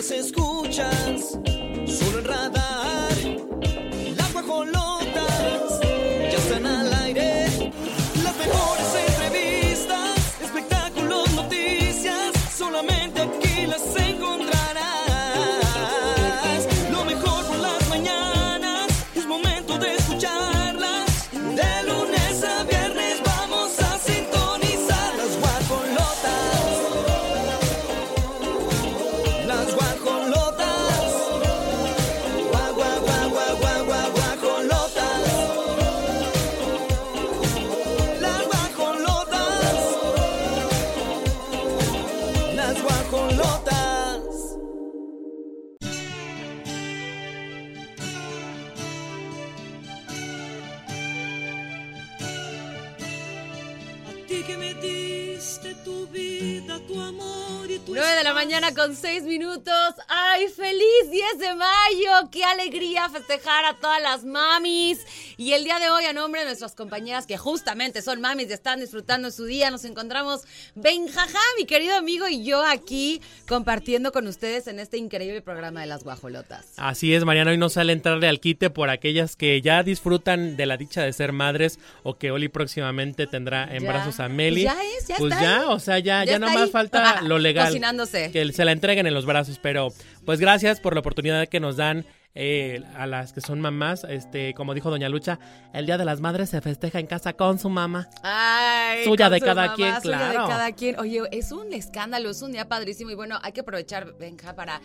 las escuchas con 6 minutos. ¡Ay, feliz 10 de mayo! ¡Qué alegría festejar a todas las mamis! Y el día de hoy, a nombre de nuestras compañeras que justamente son mamis y están disfrutando su día, nos encontramos Benjaja, mi querido amigo, y yo aquí compartiendo con ustedes en este increíble programa de las guajolotas. Así es, Mariana, hoy nos sale entrarle al quite por aquellas que ya disfrutan de la dicha de ser madres o que Oli próximamente tendrá en Ya. brazos a Meli. Pues ya es, ya Pues está ya, ahí. o sea, ya, Ya ahí. falta lo legal. cocinándose. Que se la entreguen en los brazos, pero pues gracias por la oportunidad que nos dan eh, a las que son mamás. Este, como dijo Doña Lucha, el Día de las Madres se festeja en casa con su mamá. Ay, Suya con de su cada mamá, quien, suya claro. de cada quien. Oye, es un escándalo, es un día padrísimo y bueno, hay que aprovechar, Benja, para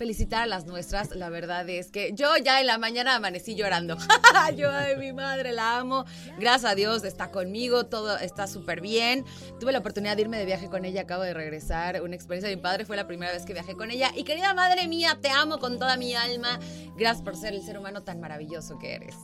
felicitar a las nuestras. La verdad es que yo ya en la mañana amanecí llorando. yo, ay, mi madre, la amo. Gracias a Dios, está conmigo, todo está súper bien. Tuve la oportunidad de irme de viaje con ella, acabo de regresar. Una experiencia de mi padre, fue la primera vez que viajé con ella. Y querida madre mía, te amo con toda mi alma. Gracias por ser el ser humano tan maravilloso que eres.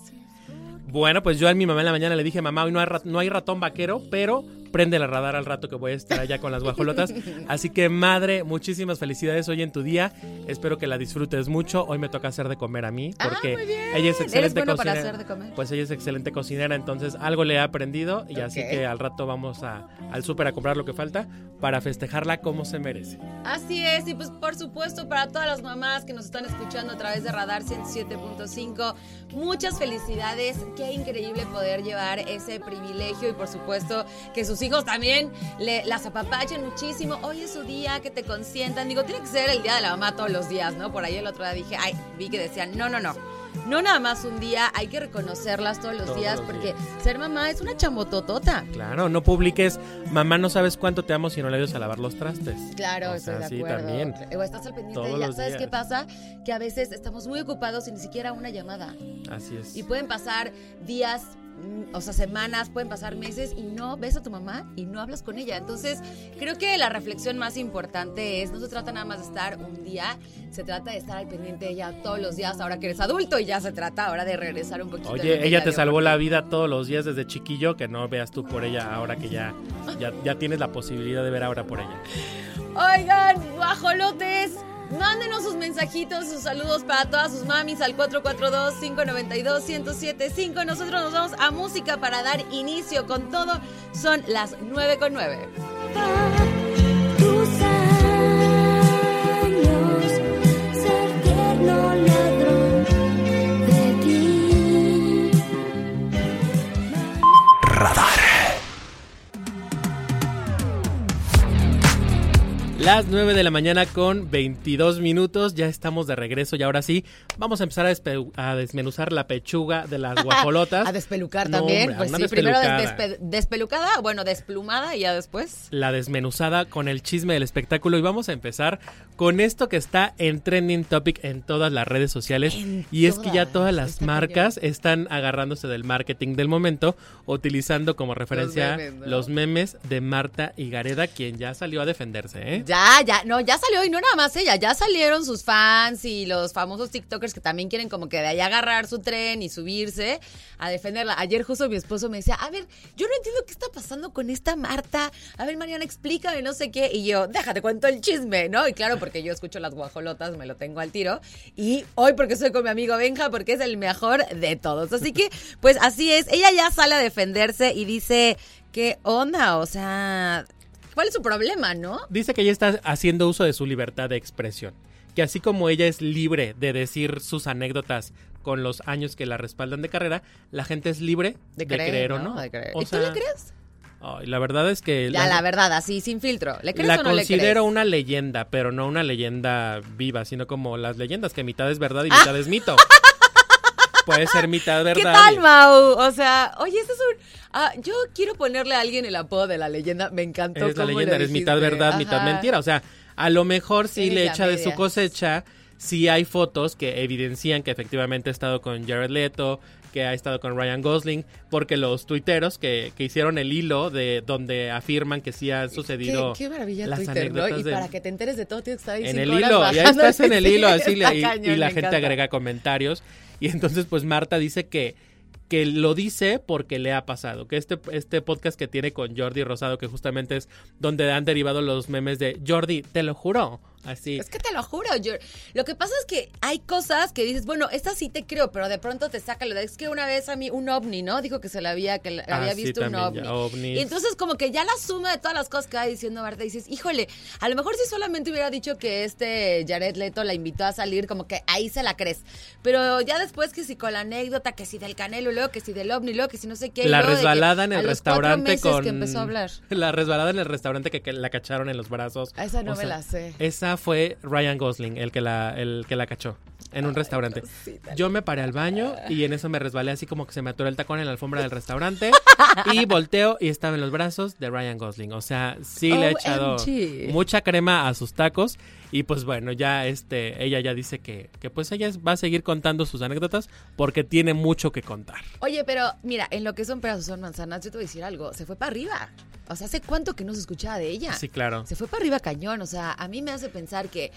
Bueno, pues yo a mi mamá en la mañana le dije, mamá, hoy no hay, rat- no hay ratón vaquero, pero prende la radar al rato que voy a estar allá con las guajolotas. Así que, madre, muchísimas felicidades hoy en tu día. Espero que la disfrutes mucho. Hoy me toca hacer de comer a mí, Ah, porque muy bien. ella es ¿Eres excelente bueno para cocinera. hacer de comer? Pues ella es excelente cocinera, entonces algo le he aprendido y así Ok. que al rato vamos a, al súper a comprar lo que falta para festejarla como se merece. Así es, y pues por supuesto para todas las mamás que nos están escuchando a través de Radar 107.5, muchas felicidades, qué increíble poder llevar ese privilegio y por supuesto que sus hijos también le, las apapachen muchísimo, hoy es su día, que te consientan, digo, tiene que ser el día de la mamá todos los días, ¿no? Por ahí el otro día dije, ay, vi que decían, no, no, no. No nada más un día, hay que reconocerlas todos los Todos días los porque días. ser mamá es una chambototota. Claro, no publiques, mamá, no sabes cuánto te amo si no le ayudas a lavar los trastes. Claro, O estoy sea, de sí, acuerdo. también. O estás al pendiente de Todos ella. los ¿Sabes días. qué pasa? Que a veces estamos muy ocupados y ni siquiera una llamada. Así es. Y pueden pasar días, o sea, semanas, pueden pasar meses y no ves a tu mamá y no hablas con ella. Entonces, creo que la reflexión más importante es, no se trata nada más de estar un día, se trata de estar al pendiente de ella todos los días, ahora que eres adulto y ya se trata ahora de regresar un poquito. Oye, ella te salvó la vida todos los días desde chiquillo, que no veas tú por ella ahora que ya, ya, ya tienes la posibilidad de ver ahora por ella. Oigan, guajolotes, mándenos sus mensajitos, sus saludos para todas sus mamis al 442-592-1075. Nosotros nos vamos a música para dar inicio con todo. Son las 9 con 9. tus Las 9 de la mañana con 22 minutos, ya estamos de regreso y ahora sí, vamos a empezar a, desmenuzar la pechuga de las guajolotas. A despelucar No, también. hombre, pues sí, primero despe- despelucada, bueno, desplumada y ya después. La desmenuzada con el chisme del espectáculo y vamos a empezar con esto que está en trending topic en todas las redes sociales En y es que ya todas, las está marcas están agarrándose del marketing del momento utilizando como referencia memes, ¿no? los memes de Marta y Gareda quien ya salió a defenderse, ¿eh? Ya, ya, no, ya salió y no nada más ella, ya salieron sus fans y los famosos TikTokers que también quieren como que de ahí agarrar su tren y subirse a defenderla. Ayer justo mi esposo me decía, a ver, yo no entiendo qué está pasando con esta Marta. A ver, Mariana, explícame, no sé qué. Y yo, déjate, cuento el chisme, ¿no? Y claro, porque yo escucho las guajolotas, me lo tengo al tiro. Y hoy porque estoy con mi amigo Benja, porque es el mejor de todos. Así que, pues así es, ella ya sale a defenderse y dice, ¿qué onda? O sea... ¿Cuál es su problema, no? Dice que ella está haciendo uso de su libertad de expresión. que así como ella es libre de decir sus anécdotas con los años que la respaldan de carrera, la gente es libre de, creer, o no. De creer. O ¿Y tú le crees? la verdad es que Ya, la verdad, así, sin filtro. ¿Le crees la o no le considero crees? una leyenda, pero no una leyenda viva, sino como las leyendas que mitad es verdad y Ah. mitad es mito. Puede ser mitad verdad. ¿Qué tal, Mau? O sea, oye, este es un... ah, yo quiero ponerle a alguien el apodo de la leyenda. Me encantó Eres la leyenda, eres mitad verdad, mitad mentira. O sea, a lo mejor sí le echa de su cosecha, sí hay fotos que evidencian que efectivamente ha estado con Jared Leto, que ha estado con Ryan Gosling, porque los tuiteros que, que hicieron el hilo de donde afirman que sí han sucedido Qué, qué maravilla las Twitter, Y de- para que te enteres de todo, tienes que estar ahí en el hilo, y ahí bajando. estás en el hilo así y, cañón, y la gente agrega comentarios y entonces pues Marta dice que que lo dice porque le ha pasado, que este, este podcast que tiene con Jordi Rosado, que justamente es donde han derivado los memes de Jordi, te lo juro, así. Es que te lo juro, yo, lo que pasa es que hay cosas que dices, bueno, esta sí te creo, pero de pronto te saca lo de, es que una vez a mí un ovni, ¿no? Dijo que se le había, que Ah, había sí, visto un ovni. Y entonces como que ya la suma de todas las cosas que va diciendo Marta, dices, híjole, a lo mejor si solamente hubiera dicho que este Jared Leto la invitó a salir, como que ahí se la crees. Pero ya después que si con la anécdota, que si del canelo, luego que si del ovni, luego que si no sé qué. la resbalada en el restaurante con que empezó a hablar. la resbalada en el restaurante que, que la cacharon en los brazos. Esa no O me sea, la sé. Esa fue Ryan Gosling el que la el que la cachó en un restaurante. Yo me paré al baño y en eso me resbalé así como que se me atoró el tacón en la alfombra del restaurante y volteo y estaba en los brazos de Ryan Gosling. O sea, sí le ha echado OMG. mucha crema a sus tacos y pues bueno, ya este ella ya dice que que pues ella va a seguir contando sus anécdotas porque tiene mucho que contar. Oye, pero mira, en lo que son pedazos son manzanas, yo te voy a decir algo, se fue para arriba. O sea, ¿hace cuánto que no se escuchaba de ella? Sí, claro. Se fue para arriba cañón, o sea, a mí me hace pensar que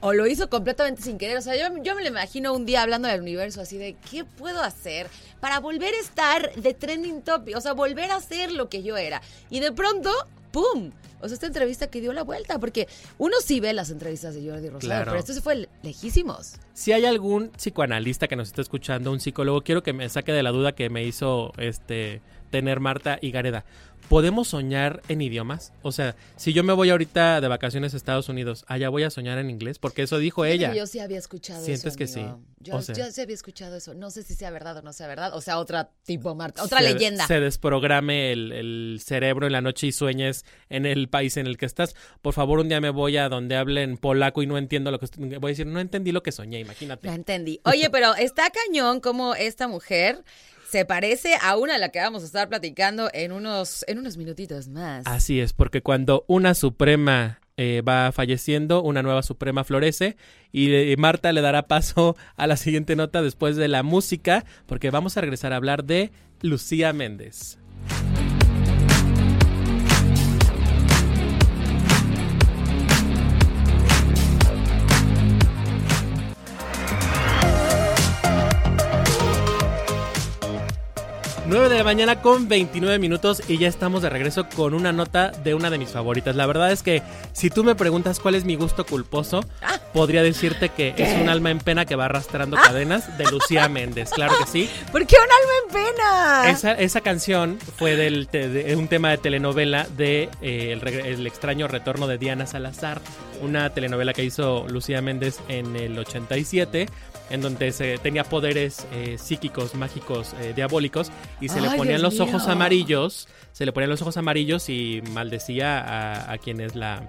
o lo hizo completamente sin querer, o sea, yo, yo me lo imagino un día hablando del universo así de, ¿qué puedo hacer para volver a estar de trending topic? O sea, volver a ser lo que yo era. Y de pronto, ¡pum! O sea, esta entrevista que dio la vuelta, porque uno sí ve las entrevistas de Jordi Rosado, Claro. pero esto se fue lejísimos. Si hay algún psicoanalista que nos está escuchando, un psicólogo, quiero que me saque de la duda que me hizo este tener Marta y Gareda. ¿Podemos soñar en idiomas? O sea, si yo me voy ahorita de vacaciones a Estados Unidos, allá voy a soñar en inglés, porque eso dijo ella. Yo sí había escuchado ¿Sientes eso. que sí? Yo, O sea- yo sí había escuchado eso. No sé si sea verdad o no sea verdad. O sea, otra tipo Marta, otra se- leyenda. Se desprograme el, el cerebro en la noche y sueñes en el país en el que estás. Por favor, un día me voy a donde hablen polaco y no entiendo lo que estoy- voy a decir, no entendí lo que soñé, imagínate. No entendí. Oye, pero está cañón como esta mujer se parece a una a la que vamos a estar platicando en unos, en unos minutitos más. Así es, porque cuando una suprema eh, va falleciendo, una nueva suprema florece y Marta le dará paso a la siguiente nota después de la música, porque vamos a regresar a hablar de Lucía Méndez. De la mañana con 29 minutos y ya estamos de regreso con una nota de una de mis favoritas. La verdad es que si tú me preguntas cuál es mi gusto culposo, podría decirte que es un alma en pena que va arrastrando cadenas de Lucía Méndez. Claro que sí. ¿Por qué un alma en pena? Esa, esa canción fue del te- de un tema de telenovela de eh, el extraño retorno de Diana Salazar, una telenovela que hizo Lucía Méndez en el 87, en donde se tenía poderes eh, psíquicos, mágicos, eh, diabólicos, y se le ponían Dios los ojos amarillos, se le ponían los ojos amarillos y maldecía a, a quienes la,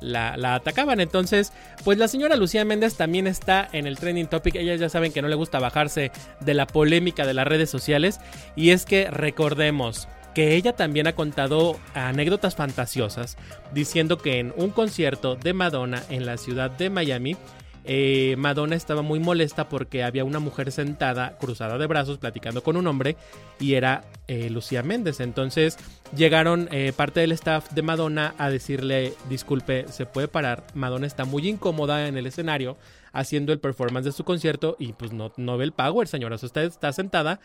la, la atacaban. Entonces, pues la señora Lucía Méndez también está en el trending topic. Ellas ya saben que no le gusta bajarse de la polémica de las redes sociales. Y es que recordemos que ella también ha contado anécdotas fantasiosas diciendo que en un concierto de Madonna en la ciudad de Miami, eh, Madonna estaba muy molesta porque había una mujer sentada, cruzada de brazos, platicando con un hombre y era eh, Lucía Méndez. Entonces llegaron eh, parte del staff de Madonna a decirle, disculpe, ¿se puede parar? Madonna está muy incómoda en el escenario haciendo el performance de su concierto y pues no, no ve el power, señora. O sea, usted está sentada,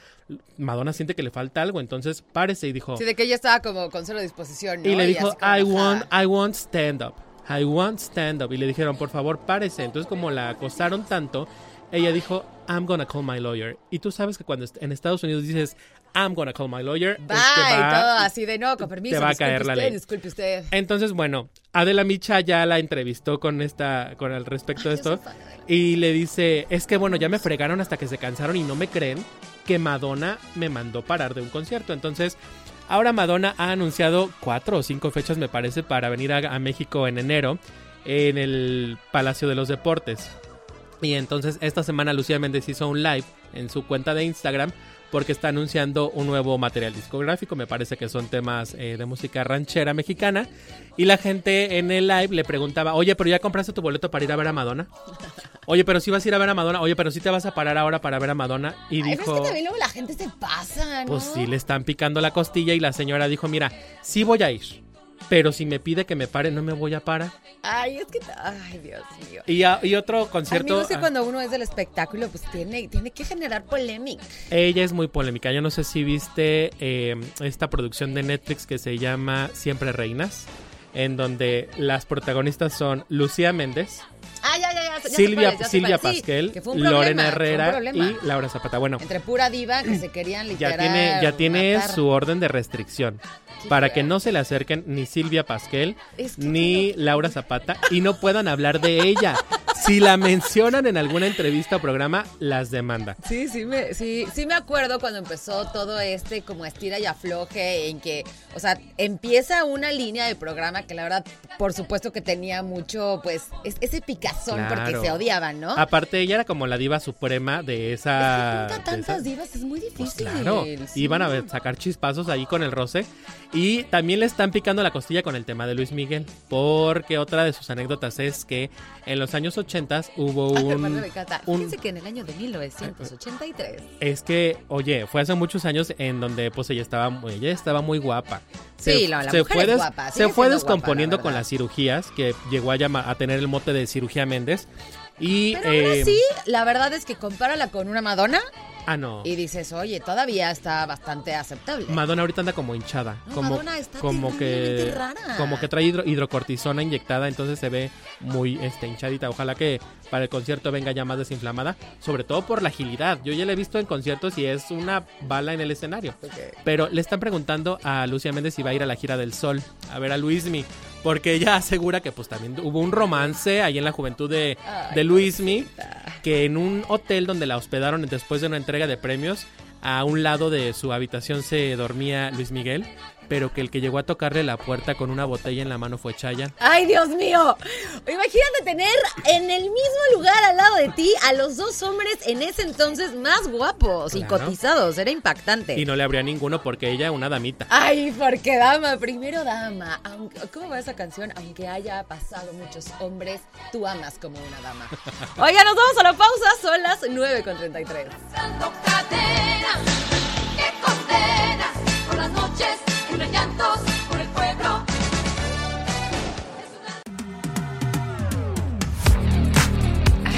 Madonna siente que le falta algo, entonces párese y dijo... Sí, de que ella estaba como con cero disposición, ¿no? Y le dijo, I want, I want stand up. I want stand up. Y le dijeron, por favor, párese. Entonces, como la acosaron tanto, ella dijo, I'm gonna call my lawyer. Y tú sabes que cuando en Estados Unidos dices I'm gonna call my lawyer, es que Bye, va- todo así de no, con permiso. te va a caer la usted, ley. Disculpe usted. Entonces, bueno, Adela Micha ya la entrevistó con esta, con el respecto de Ay, esto. Y le dice, es que bueno, ya me fregaron hasta que se cansaron y no me creen que Madonna me mandó parar de un concierto. Entonces, ahora Madonna ha anunciado cuatro o cinco fechas, me parece, para venir a, México en enero, en el Palacio de los Deportes. Y entonces esta semana Lucía Méndez hizo un live en su cuenta de Instagram porque está anunciando un nuevo material discográfico, me parece que son temas eh, de música ranchera mexicana. Y la gente en el live le preguntaba, oye, pero ya compraste tu boleto para ir a ver a Madonna. Oye, pero si vas a ir a ver a Madonna. Oye, pero si te vas a parar ahora para ver a Madonna. Y Ay, pero dijo, es que también luego la gente se pasa, ¿no? pues sí, le están picando la costilla. Y la señora dijo, mira, sí voy a ir. Pero si me pide que me pare, no me voy a parar. Ay, es que. Ay, Dios mío. Y, a- y otro concierto. Amigos, que ah, cuando uno es del espectáculo, pues tiene, tiene que generar polémica. Ella es muy polémica. Yo no sé si viste eh, esta producción de Netflix que se llama Siempre Reinas, en donde las protagonistas son Lucía Méndez, Ah, ya, ya, ya. ya Silvia, ya Silvia. Sí, Pasquel, problema, Lorena Herrera y Laura Zapata. Bueno, Entre pura diva que se querían ya literal tiene, ya tiene matar. su orden de restricción. Para que no se le acerquen ni Silvia Pasquel Es que ni Laura Zapata y no puedan hablar de ella. Si la mencionan en alguna entrevista o programa, las demanda. Sí, sí me, sí, sí me acuerdo cuando empezó todo este como estira y afloje en que, o sea, empieza una línea de programa que la verdad, por supuesto que tenía mucho, pues, es- ese picazón porque Claro. se odiaban, ¿no? Aparte, ella era como la diva suprema de esa. Junta de tantas esa- divas, es muy Pues difícil. claro, sí. iban a sacar chispazos ahí con el roce. Y también le están picando la costilla con el tema de Luis Miguel. Porque otra de sus anécdotas es que en los años 80 hubo Ay, aparte un. me encanta. un- Fíjense que en el año de 1983. es que, oye, fue hace muchos años en donde pues ella estaba, ella estaba muy guapa. Sí, la- la mujer fue es des- guapa, se fue guapa, descomponiendo la con las cirugías, que llegó a, llama- a tener el mote de cirugía Méndez. Y, Pero eh, así, la verdad es que compárala con una Madonna Ah, no. y dices, oye, todavía está bastante aceptable. Madonna ahorita anda como hinchada, No, como, Madonna está como que rara. como que trae hidro- hidrocortisona inyectada, entonces se ve muy este hinchadita. Ojalá que para el concierto venga ya más desinflamada, sobre todo por la agilidad. Yo ya la he visto en conciertos y es una bala en el escenario. Pero le están preguntando a Lucia Méndez si va a ir a la gira del Sol a ver a Luismi, porque ella asegura que pues también hubo un romance ahí en la juventud de, Ay, de Luismi que en un hotel donde la hospedaron después de una entrega de premios, a un lado de su habitación se dormía Luis Miguel, pero que el que llegó a tocarle la puerta con una botella en la mano fue Chayanne. Ay, Dios mío. Imagínate tener en el mismo lugar al lado de ti a los dos hombres en ese entonces más guapos y cotizados. Era impactante. Y no le habría ninguno porque ella una damita. Ay, porque dama, primero dama. Aunque, ¿Cómo va esa canción? Aunque haya pasado muchos hombres, tú amas como una dama. Oiga, nos vamos a la pausa. Son las 9.33. Dando cadena, que condena por las noches entre llantos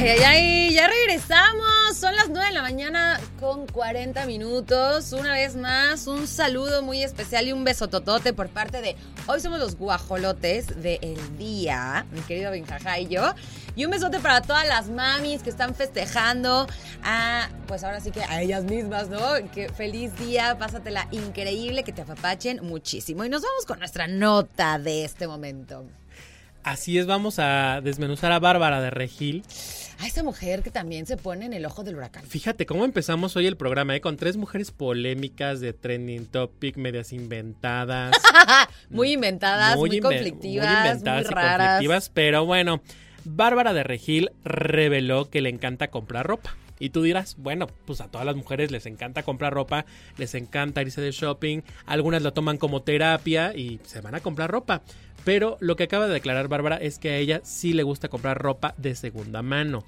Ay, ay, ay, ya regresamos. Son las 9 de la mañana con 40 minutos. Una vez más, un saludo muy especial y un besototote por parte de Hoy somos los guajolotes del día, mi querido Benjaja y yo. Y un besote para todas las mamis que están festejando. A, pues ahora sí que a ellas mismas, ¿no? Que feliz día, pásatela increíble, que te apapachen muchísimo. Y nos vamos con nuestra nota de este momento. Así es, vamos a desmenuzar a Bárbara de Regil. A esa mujer que también se pone en el ojo del huracán. Fíjate cómo empezamos hoy el programa, ¿eh? Con tres mujeres polémicas de trending topic, medias inventadas. muy inventadas, muy, conflictivas, muy, muy inventadas y raras. conflictivas, pero bueno, Bárbara de Regil reveló que le encanta comprar ropa. Y tú dirás, bueno, pues a todas las mujeres les encanta comprar ropa, les encanta irse de shopping, algunas lo toman como terapia y se van a comprar ropa. Pero lo que acaba de declarar Bárbara es que a ella sí le gusta comprar ropa de segunda mano,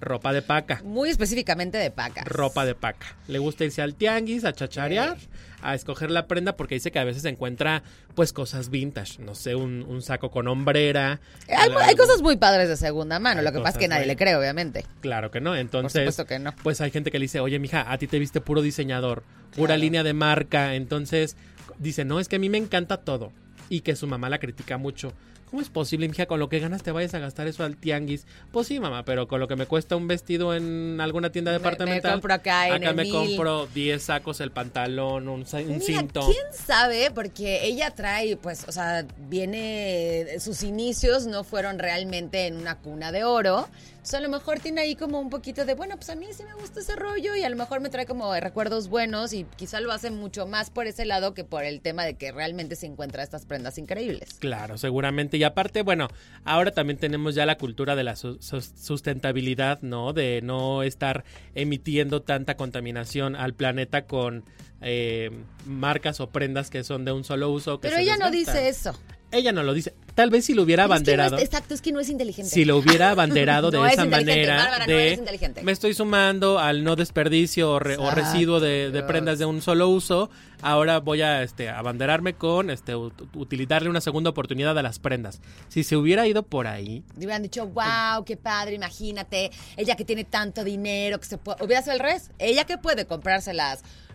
ropa de paca. Muy específicamente de pacas. Ropa de paca. Le gusta irse al tianguis, a chacharear, a escoger la prenda porque dice que a veces encuentra pues cosas vintage. No sé, un, un saco con hombrera. Hay, cosas muy padres de segunda mano, lo que pasa es que nadie le cree, obviamente. Claro que no. Entonces, supuesto que no. pues hay gente que le dice, oye, mija, a ti te viste puro diseñador, pura Claro. línea de marca. Entonces, dice, no, es que a mí me encanta todo. Y que su mamá la critica mucho. ¿Cómo es posible, mija, con lo que ganas te vayas a gastar eso al tianguis? Pues sí, mamá, pero con lo que me cuesta un vestido en alguna tienda Me- departamental. me compro acá en acá el me mil. compro 10 sacos, el pantalón, un, cinto. ¿quién sabe? Porque ella trae, pues, o sea, viene, sus inicios no fueron realmente en una cuna de oro. A lo mejor tiene ahí como un poquito de, bueno, pues a mí sí me gusta ese rollo y a lo mejor me trae como recuerdos buenos y quizá lo hace mucho más por ese lado que por el tema de que realmente se encuentra estas prendas increíbles. Claro, seguramente. Y aparte, bueno, ahora también tenemos ya la cultura de la su- sus- sustentabilidad, ¿no? De no estar emitiendo tanta contaminación al planeta con eh, marcas o prendas que son de un solo uso. que Pero ella no dice eso. Ella no lo dice. Tal vez si lo hubiera Pero es que no es- abanderado. exacto, es que no es inteligente. si lo hubiera abanderado de No es esa manera Bárbara, no de inteligente. me estoy sumando al no desperdicio o, re- o Exacto. residuo de, de prendas de un solo uso ahora voy a este abanderarme con este ut- utilizarle una segunda oportunidad a las prendas si se hubiera ido por ahí Le hubieran dicho, wow, qué padre, imagínate, ella que tiene tanto dinero, que se puede... Hubiera sido al revés. Ella que puede comprarse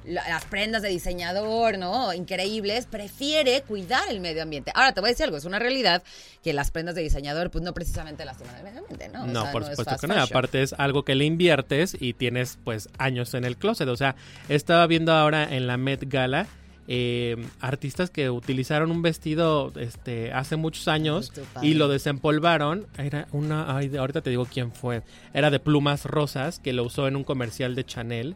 las, la- las prendas de diseñador, ¿no? Increíbles, prefiere cuidar el medio ambiente. Ahora, te voy a decir algo, es una realidad que las prendas de diseñador, pues no precisamente lastiman el medio ambiente, ¿no? O no sea, por es supuesto que no aparte es algo que le inviertes y tienes pues años en el closet o sea estaba viendo ahora en la Met Gala eh, artistas que utilizaron un vestido este hace muchos años y lo desempolvaron era una ay, ahorita te digo quién fue era de plumas rosas que lo usó en un comercial de Chanel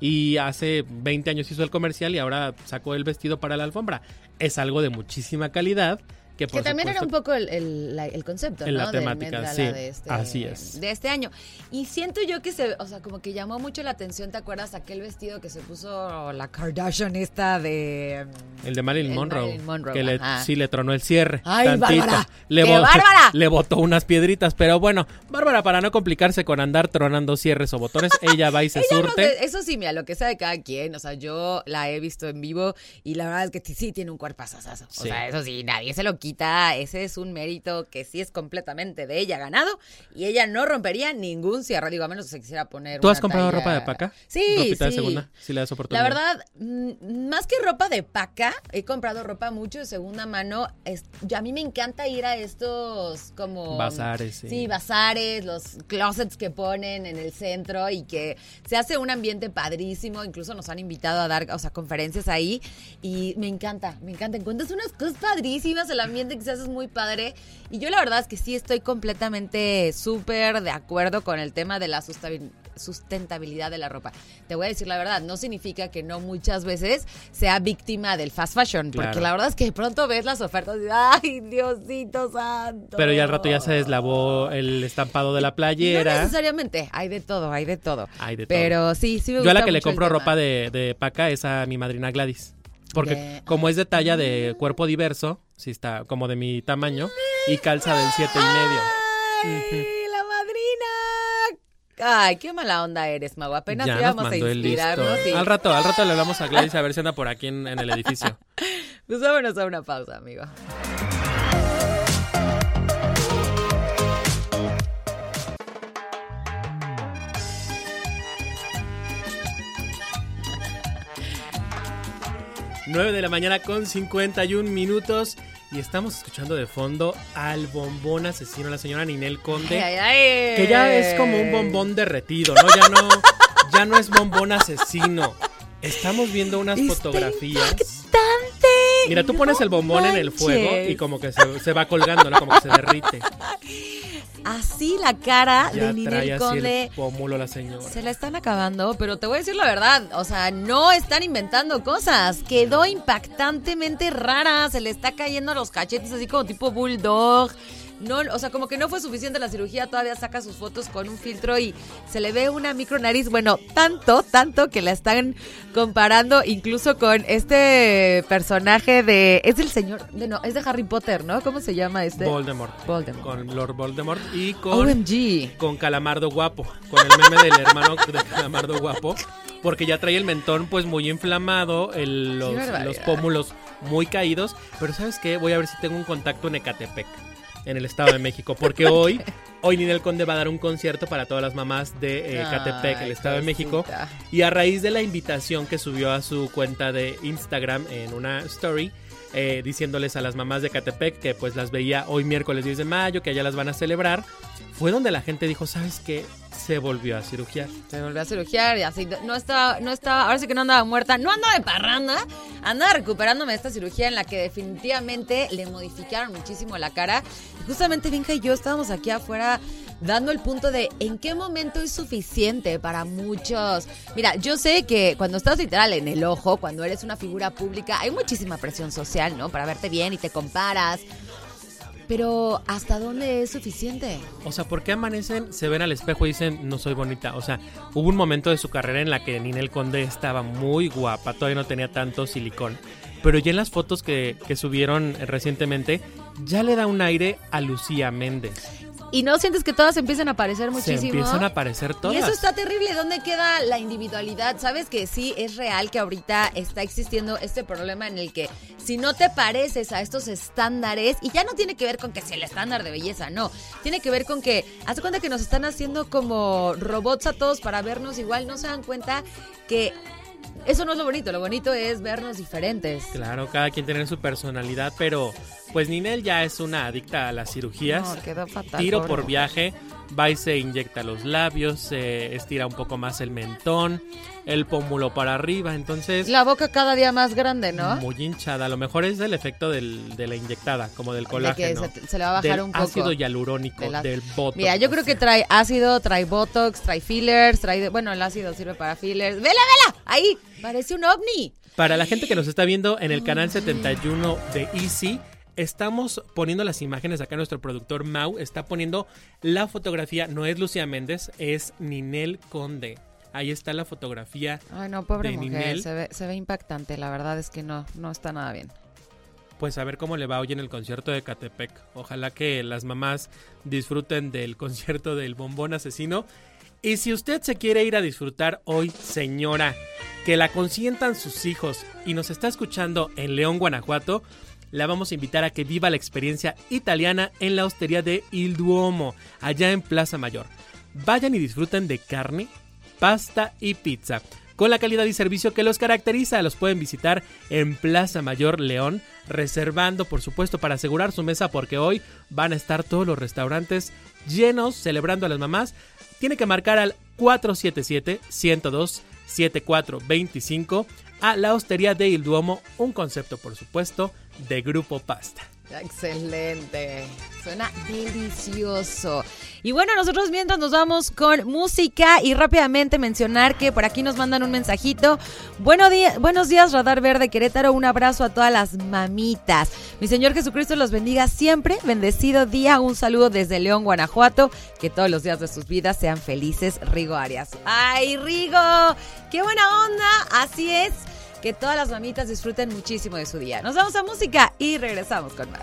y hace 20 años hizo el comercial y ahora sacó el vestido para la alfombra. Es algo de muchísima calidad que, por Que también era supuesto- un poco el, el- la- el concepto, En ¿no? la temática, sí, de este, así es. De este año. Y siento yo que se, o sea, como que llamó mucho la atención, ¿te acuerdas? Aquel vestido que se puso la Kardashian esta de... mm, El de Marilyn Monroe. Marilyn Monroe, que le, sí le tronó el cierre. ¡Ay, tantito. Bárbara! Le, ¡Qué bo- bárbara! le botó unas piedritas. Pero bueno, Bárbara, para no complicarse con andar tronando cierres o botones, ella va y se no surte. sé, eso sí, mira, lo que sea de cada quien, o sea, yo la he visto en vivo y la verdad es que sí tiene un cuerpazazazo. O Sí. sea, eso sí, nadie se lo quita, ese es un mérito que sí es completamente de ella ganado y ella no rompería ningún cierre, digo, a menos que se quisiera poner ¿Tú has comprado talla- ropa de paca? Sí, ¿Ropita de sí. segunda? Si le das La verdad, mm, más que ropa de paca, he comprado ropa mucho de segunda mano. Es- yo- a mí me encanta ir a estos como... Bazares, sí. Sí, bazares, los closets que ponen en el centro y que se hace un ambiente padrísimo. Incluso nos han invitado a dar, o sea, conferencias ahí y me encanta, me encanta. Encuentras unas cosas padrísimas, el ambiente que se hace es muy padre. Y yo la verdad es que sí estoy completamente súper de acuerdo con el tema de la sustentabilidad de la ropa. Te voy a decir la verdad, no significa que no muchas veces sea víctima del fast fashion, porque Claro. la verdad es que de pronto ves las ofertas y ay, Diosito santo. Pero ya al rato ya se deslavó el estampado de la No playera. necesariamente, hay de todo, hay de todo. Hay de todo. Pero sí, sí me Yo gusta a la que le compro ropa de, de paca es a mi madrina Gladys. Porque De- como es de talla de cuerpo diverso, sí está como de mi tamaño, y calza del siete y medio. ¡Ay, la madrina! Ay, qué mala onda eres, Mau. Apenas ya nos íbamos a mandó el listo. inspirarnos. y- Al rato, al rato le hablamos a Gladys a ver si anda por aquí en, en el edificio. Pues vámonos a una pausa, amigo. 9 de la mañana con 51 minutos. Y estamos escuchando de fondo al bombón asesino, la señora Ninel Conde. Ay, ay, ay. Que ya es como un bombón derretido, ¿no? Ya no, ya no es bombón asesino. Estamos viendo unas Está fotografías. impactante. Mira, tú No pones el bombón en el fuego y como que se, se va colgando, ¿no? Como que se derrite. Así la cara Ya de Ninel Conde. el pómulo la señora. Se la están acabando, pero te voy a decir la verdad, o sea, no están inventando cosas. Quedó impactantemente rara, se le está cayendo los cachetes así como tipo bulldog. No, o sea, como que no fue suficiente la cirugía, todavía saca sus fotos con un filtro y se le ve una micro nariz, bueno, tanto, tanto que la están comparando incluso con este personaje de es el señor, de no, es de Harry Potter, ¿no? ¿Cómo se llama este? Voldemort. Voldemort. Con Lord Voldemort y con, OMG. con Calamardo Guapo. Con el meme del hermano de Calamardo Guapo. Porque ya trae el mentón pues muy inflamado, el- los, los pómulos muy caídos. Pero ¿sabes qué? Voy a ver si tengo un contacto en Ecatepec, en el Estado de México. Porque hoy, hoy Ninel Conde va a dar un concierto para todas las mamás de eh, Ecatepec, el Estado de México. Y a raíz de la invitación que subió a su cuenta de Instagram en una story, eh, diciéndoles a las mamás de Catepec que pues las veía hoy miércoles 10 de mayo, que allá las van a celebrar, fue donde la gente dijo, ¿sabes qué? Se volvió a cirugiar. Se volvió a cirugiar y así. No estaba, no estaba, ahora sí que no andaba muerta, no andaba de parranda, andaba recuperándome de esta cirugía en la que definitivamente le modificaron muchísimo la cara. Y justamente Vinca y yo estábamos aquí afuera dando el punto de en qué momento es suficiente para muchos. Mira, yo sé que cuando estás literal en el ojo, cuando eres una figura pública, hay muchísima presión social, ¿no? Para verte bien y te comparas. Pero ¿hasta dónde es suficiente? O sea, ¿por qué amanecen, se ven al espejo y dicen, no soy bonita? O sea, hubo un momento de su carrera en la que Ninel Conde estaba muy guapa, todavía no tenía tanto silicón. Pero ya en las fotos que, que subieron recientemente, ya le da un aire a Lucía Méndez. ¿Y no sientes que todas empiezan a parecer Se muchísimo? empiezan a aparecer todas. Y eso está terrible. ¿Dónde queda la individualidad? Sabes que sí, es real que ahorita está existiendo este problema en el que si no te pareces a estos estándares, y ya no tiene que ver con que sea el estándar de belleza, no. Tiene que ver con que, haz cuenta que nos están haciendo como robots a todos para vernos igual. No se dan cuenta que eso no es lo bonito. Lo bonito es vernos diferentes. Claro, cada quien tiene su personalidad, pero pues Ninel ya es una adicta a las cirugías. No, quedó fatal. Tiro por viaje, va y se inyecta los labios, se estira un poco más el mentón, el pómulo para arriba, entonces La boca cada día más grande, ¿no? muy hinchada. A lo mejor es el efecto del- de la inyectada, como del De que colágeno. se, se le va a bajar del un poco. ácido hialurónico, de la- del botox. Mira, yo creo que trae ácido, trae botox, trae fillers, trae... Bueno, el ácido sirve para fillers. ¡Vela, vela! Ahí, parece un ovni. Para la gente que nos está viendo en el canal 71 de Easy, estamos poniendo las imágenes acá. Nuestro productor Mau está poniendo la fotografía. No es Lucía Méndez, es Ninel Conde. Ahí está la fotografía. Ay, no, pobre de mujer, Ninel. se ve, se ve impactante. La verdad es que no, no está nada bien. Pues a ver cómo le va hoy en el concierto de Catepec. Ojalá que las mamás disfruten del concierto del bombón asesino. Y si usted se quiere ir a disfrutar hoy, señora, que la consientan sus hijos y nos está escuchando en León, Guanajuato, la vamos a invitar a que viva la experiencia italiana en la hostería de Il Duomo, allá en Plaza Mayor. Vayan y disfruten de carne, pasta y pizza. Con la calidad y servicio que los caracteriza, los pueden visitar en Plaza Mayor León, reservando por supuesto para asegurar su mesa porque hoy van a estar todos los restaurantes llenos celebrando a las mamás. Tiene que marcar al 477-102-7425 a la hostería de Il Duomo, un concepto por supuesto de Grupo Pasta. Excelente. Suena delicioso. Y bueno, nosotros mientras nos vamos con música y rápidamente mencionar que por aquí nos mandan un mensajito. Bueno día- buenos días, Radar Verde Querétaro. Un abrazo a todas las mamitas. Mi Señor Jesucristo los bendiga siempre. Bendecido día. Un saludo desde León, Guanajuato. Que todos los días de sus vidas sean felices. Rigo Arias. ¡Ay, Rigo! ¡Qué buena onda! Así es. Que todas las mamitas disfruten muchísimo de su día. Nos vamos a música y regresamos con más.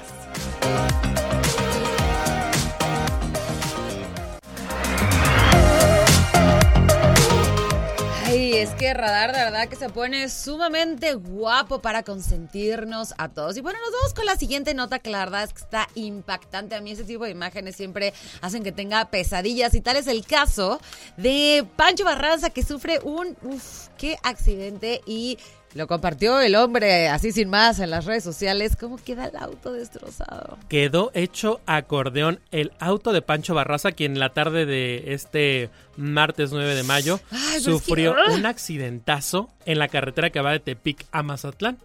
Ay, es que Radar de verdad que se pone sumamente guapo para consentirnos a todos. Y bueno, nos vamos con la siguiente nota que es que está impactante. A mí ese tipo de imágenes siempre hacen que tenga pesadillas y tal es el caso de Pancho Barranza que sufre un, uff, qué accidente y lo compartió el hombre así sin más en las redes sociales. ¿Cómo queda el auto destrozado? Quedó hecho acordeón el auto de Pancho Barraza, quien la tarde de este martes 9 de mayo Ay, pero es sufrió que- un accidentazo en la carretera que va de Tepic a Mazatlán.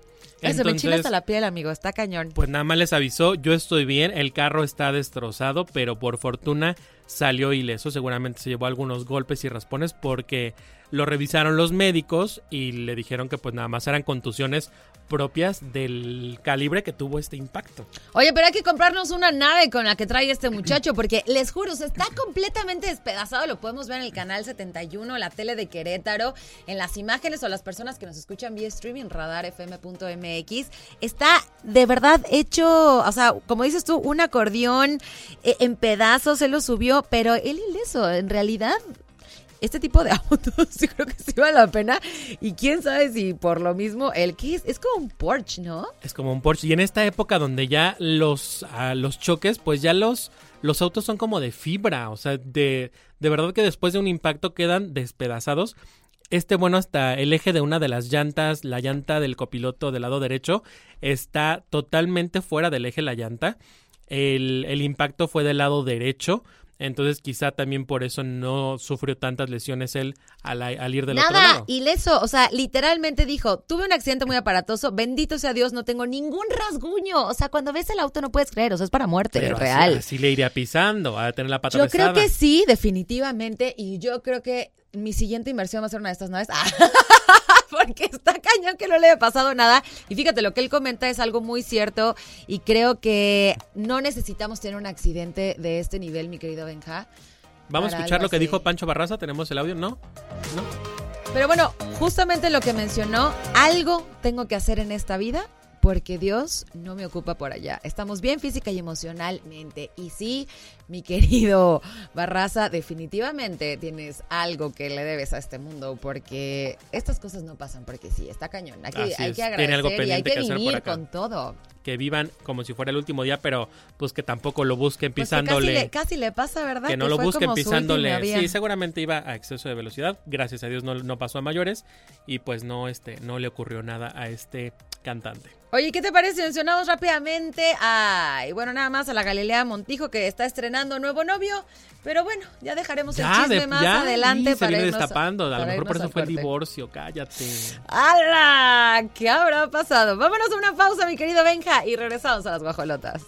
Ay, se me Entonces, hasta la piel, amigo. Está cañón. Pues nada más les avisó, yo estoy bien, el carro está destrozado, pero por fortuna salió ileso. Seguramente se llevó algunos golpes y raspones porque lo revisaron los médicos y le dijeron que pues nada más eran contusiones propias del calibre que tuvo este impacto. Oye, pero hay que comprarnos una nave con la que trae este muchacho, porque les juro, se está completamente despedazado. Lo podemos ver en el canal 71, la tele de Querétaro, en las imágenes o las personas que nos escuchan vía streaming, radarfm.mx. Está de verdad hecho, o sea, como dices tú, un acordeón eh, en pedazos, él lo subió, pero él ileso, en realidad. Este tipo de autos, yo creo que sí vale la pena. Y quién sabe si por lo mismo, el que es, es como un Porsche, ¿no? Es como un Porsche. Y en esta época donde ya los, ah, los choques, pues ya los, los autos son como de fibra. O sea, de, de verdad que después de un impacto quedan despedazados. este bueno hasta el eje de una de las llantas, la llanta del copiloto del lado derecho, está totalmente fuera del eje la llanta. El, el impacto fue del lado derecho. Entonces quizá también por eso no sufrió tantas lesiones él al, al ir del otro Nada, lado. ileso. O sea, literalmente dijo, tuve un accidente muy aparatoso, bendito sea Dios, no tengo ningún rasguño. O sea, cuando ves el auto no puedes creer, o sea, es para muerte, Pero así- real. Así, le iría pisando, a tener la pata Yo creo que sí, definitivamente. Y yo creo que mi siguiente inversión va a ser una de estas naves. Ah, Porque está cañón que no le haya pasado nada. Y fíjate, lo que él comenta es algo muy cierto. Y creo que no necesitamos tener un accidente de este nivel, mi querido Benja. Vamos a escuchar lo que así. dijo Pancho Barraza. ¿Tenemos el audio? ¿No? ¿No? Pero bueno, justamente lo que mencionó, algo tengo que hacer en esta vida porque Dios no me ocupa por allá. Estamos bien física y emocionalmente. Y sí, mi querido Barraza, definitivamente tienes algo que le debes a este mundo porque estas cosas no pasan porque sí, está cañón. Aquí Así hay es, que tiene algo agradecer y hay que que vivir con todo. Que vivan como si fuera el último día, pero pues que tampoco lo busquen Pues que pisándole. casi, le, casi le pasa, ¿verdad? que no lo busquen pisándole. Sí, seguramente iba a exceso de velocidad. Gracias a Dios no, no pasó a mayores. Y pues no, este, no le ocurrió nada a este cantante. Oye, ¿qué te parece? Mencionamos rápidamente a, y bueno, nada más a la Galilea Montijo que está estrenando nuevo novio. Pero bueno, ya dejaremos el chisme de- más ya, adelante para irnos- destapando. A lo mejor por eso fue el divorcio. Cállate. ¡Hala! ¿Qué habrá pasado? Vámonos a una pausa, mi querido Benja, y regresamos a las guajolotas.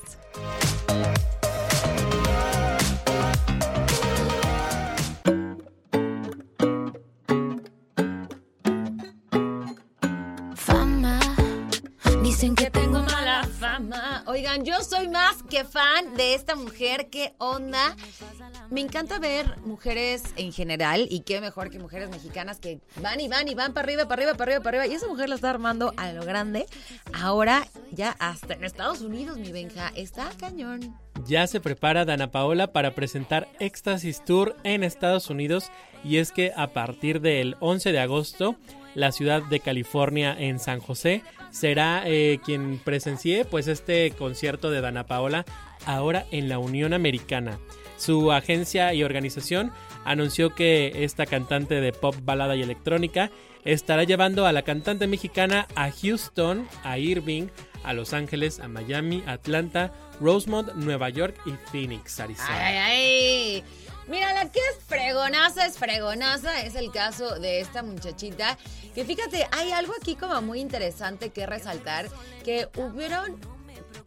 Yo soy más que fan de esta mujer. ¿Qué onda? Me encanta ver mujeres en general y qué mejor que mujeres mexicanas que van y van y van para arriba, para arriba, para arriba, para arriba. Y esa mujer la está armando a lo grande. Ahora ya hasta en Estados Unidos, mi Benja. Está cañón. Ya se prepara Dana Paola para presentar Éxtasis Tour en Estados Unidos y es que a partir del 11 de agosto la ciudad de California en San José será eh, quien presencie pues este concierto de Dana Paola ahora en la Unión Americana. Su agencia y organización anunció que esta cantante de pop, balada y electrónica estará llevando a la cantante mexicana a Houston, a Irving, a Los Ángeles, a Miami, Atlanta, Rosemont, Nueva York y Phoenix, Arizona. Ay, ay. Mira, la que es fregonaza, es fregonaza, es el caso de esta muchachita. Que fíjate, hay algo aquí como muy interesante que resaltar, que hubieron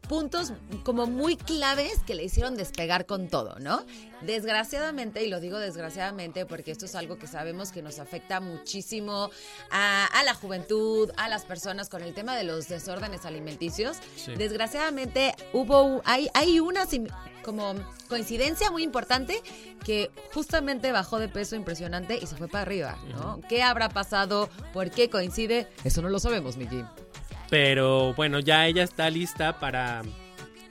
puntos como muy claves que le hicieron despegar con todo, ¿no? Desgraciadamente, y lo digo desgraciadamente porque esto es algo que sabemos que nos afecta muchísimo a, a la juventud, a las personas con el tema de los desórdenes alimenticios. Sí. Desgraciadamente hubo, hay, hay una como coincidencia muy importante que justamente bajó de peso impresionante y se fue para arriba, ¿no? ¿Qué habrá pasado? ¿Por qué coincide? Eso no lo sabemos, Miki. Pero bueno, ya ella está lista para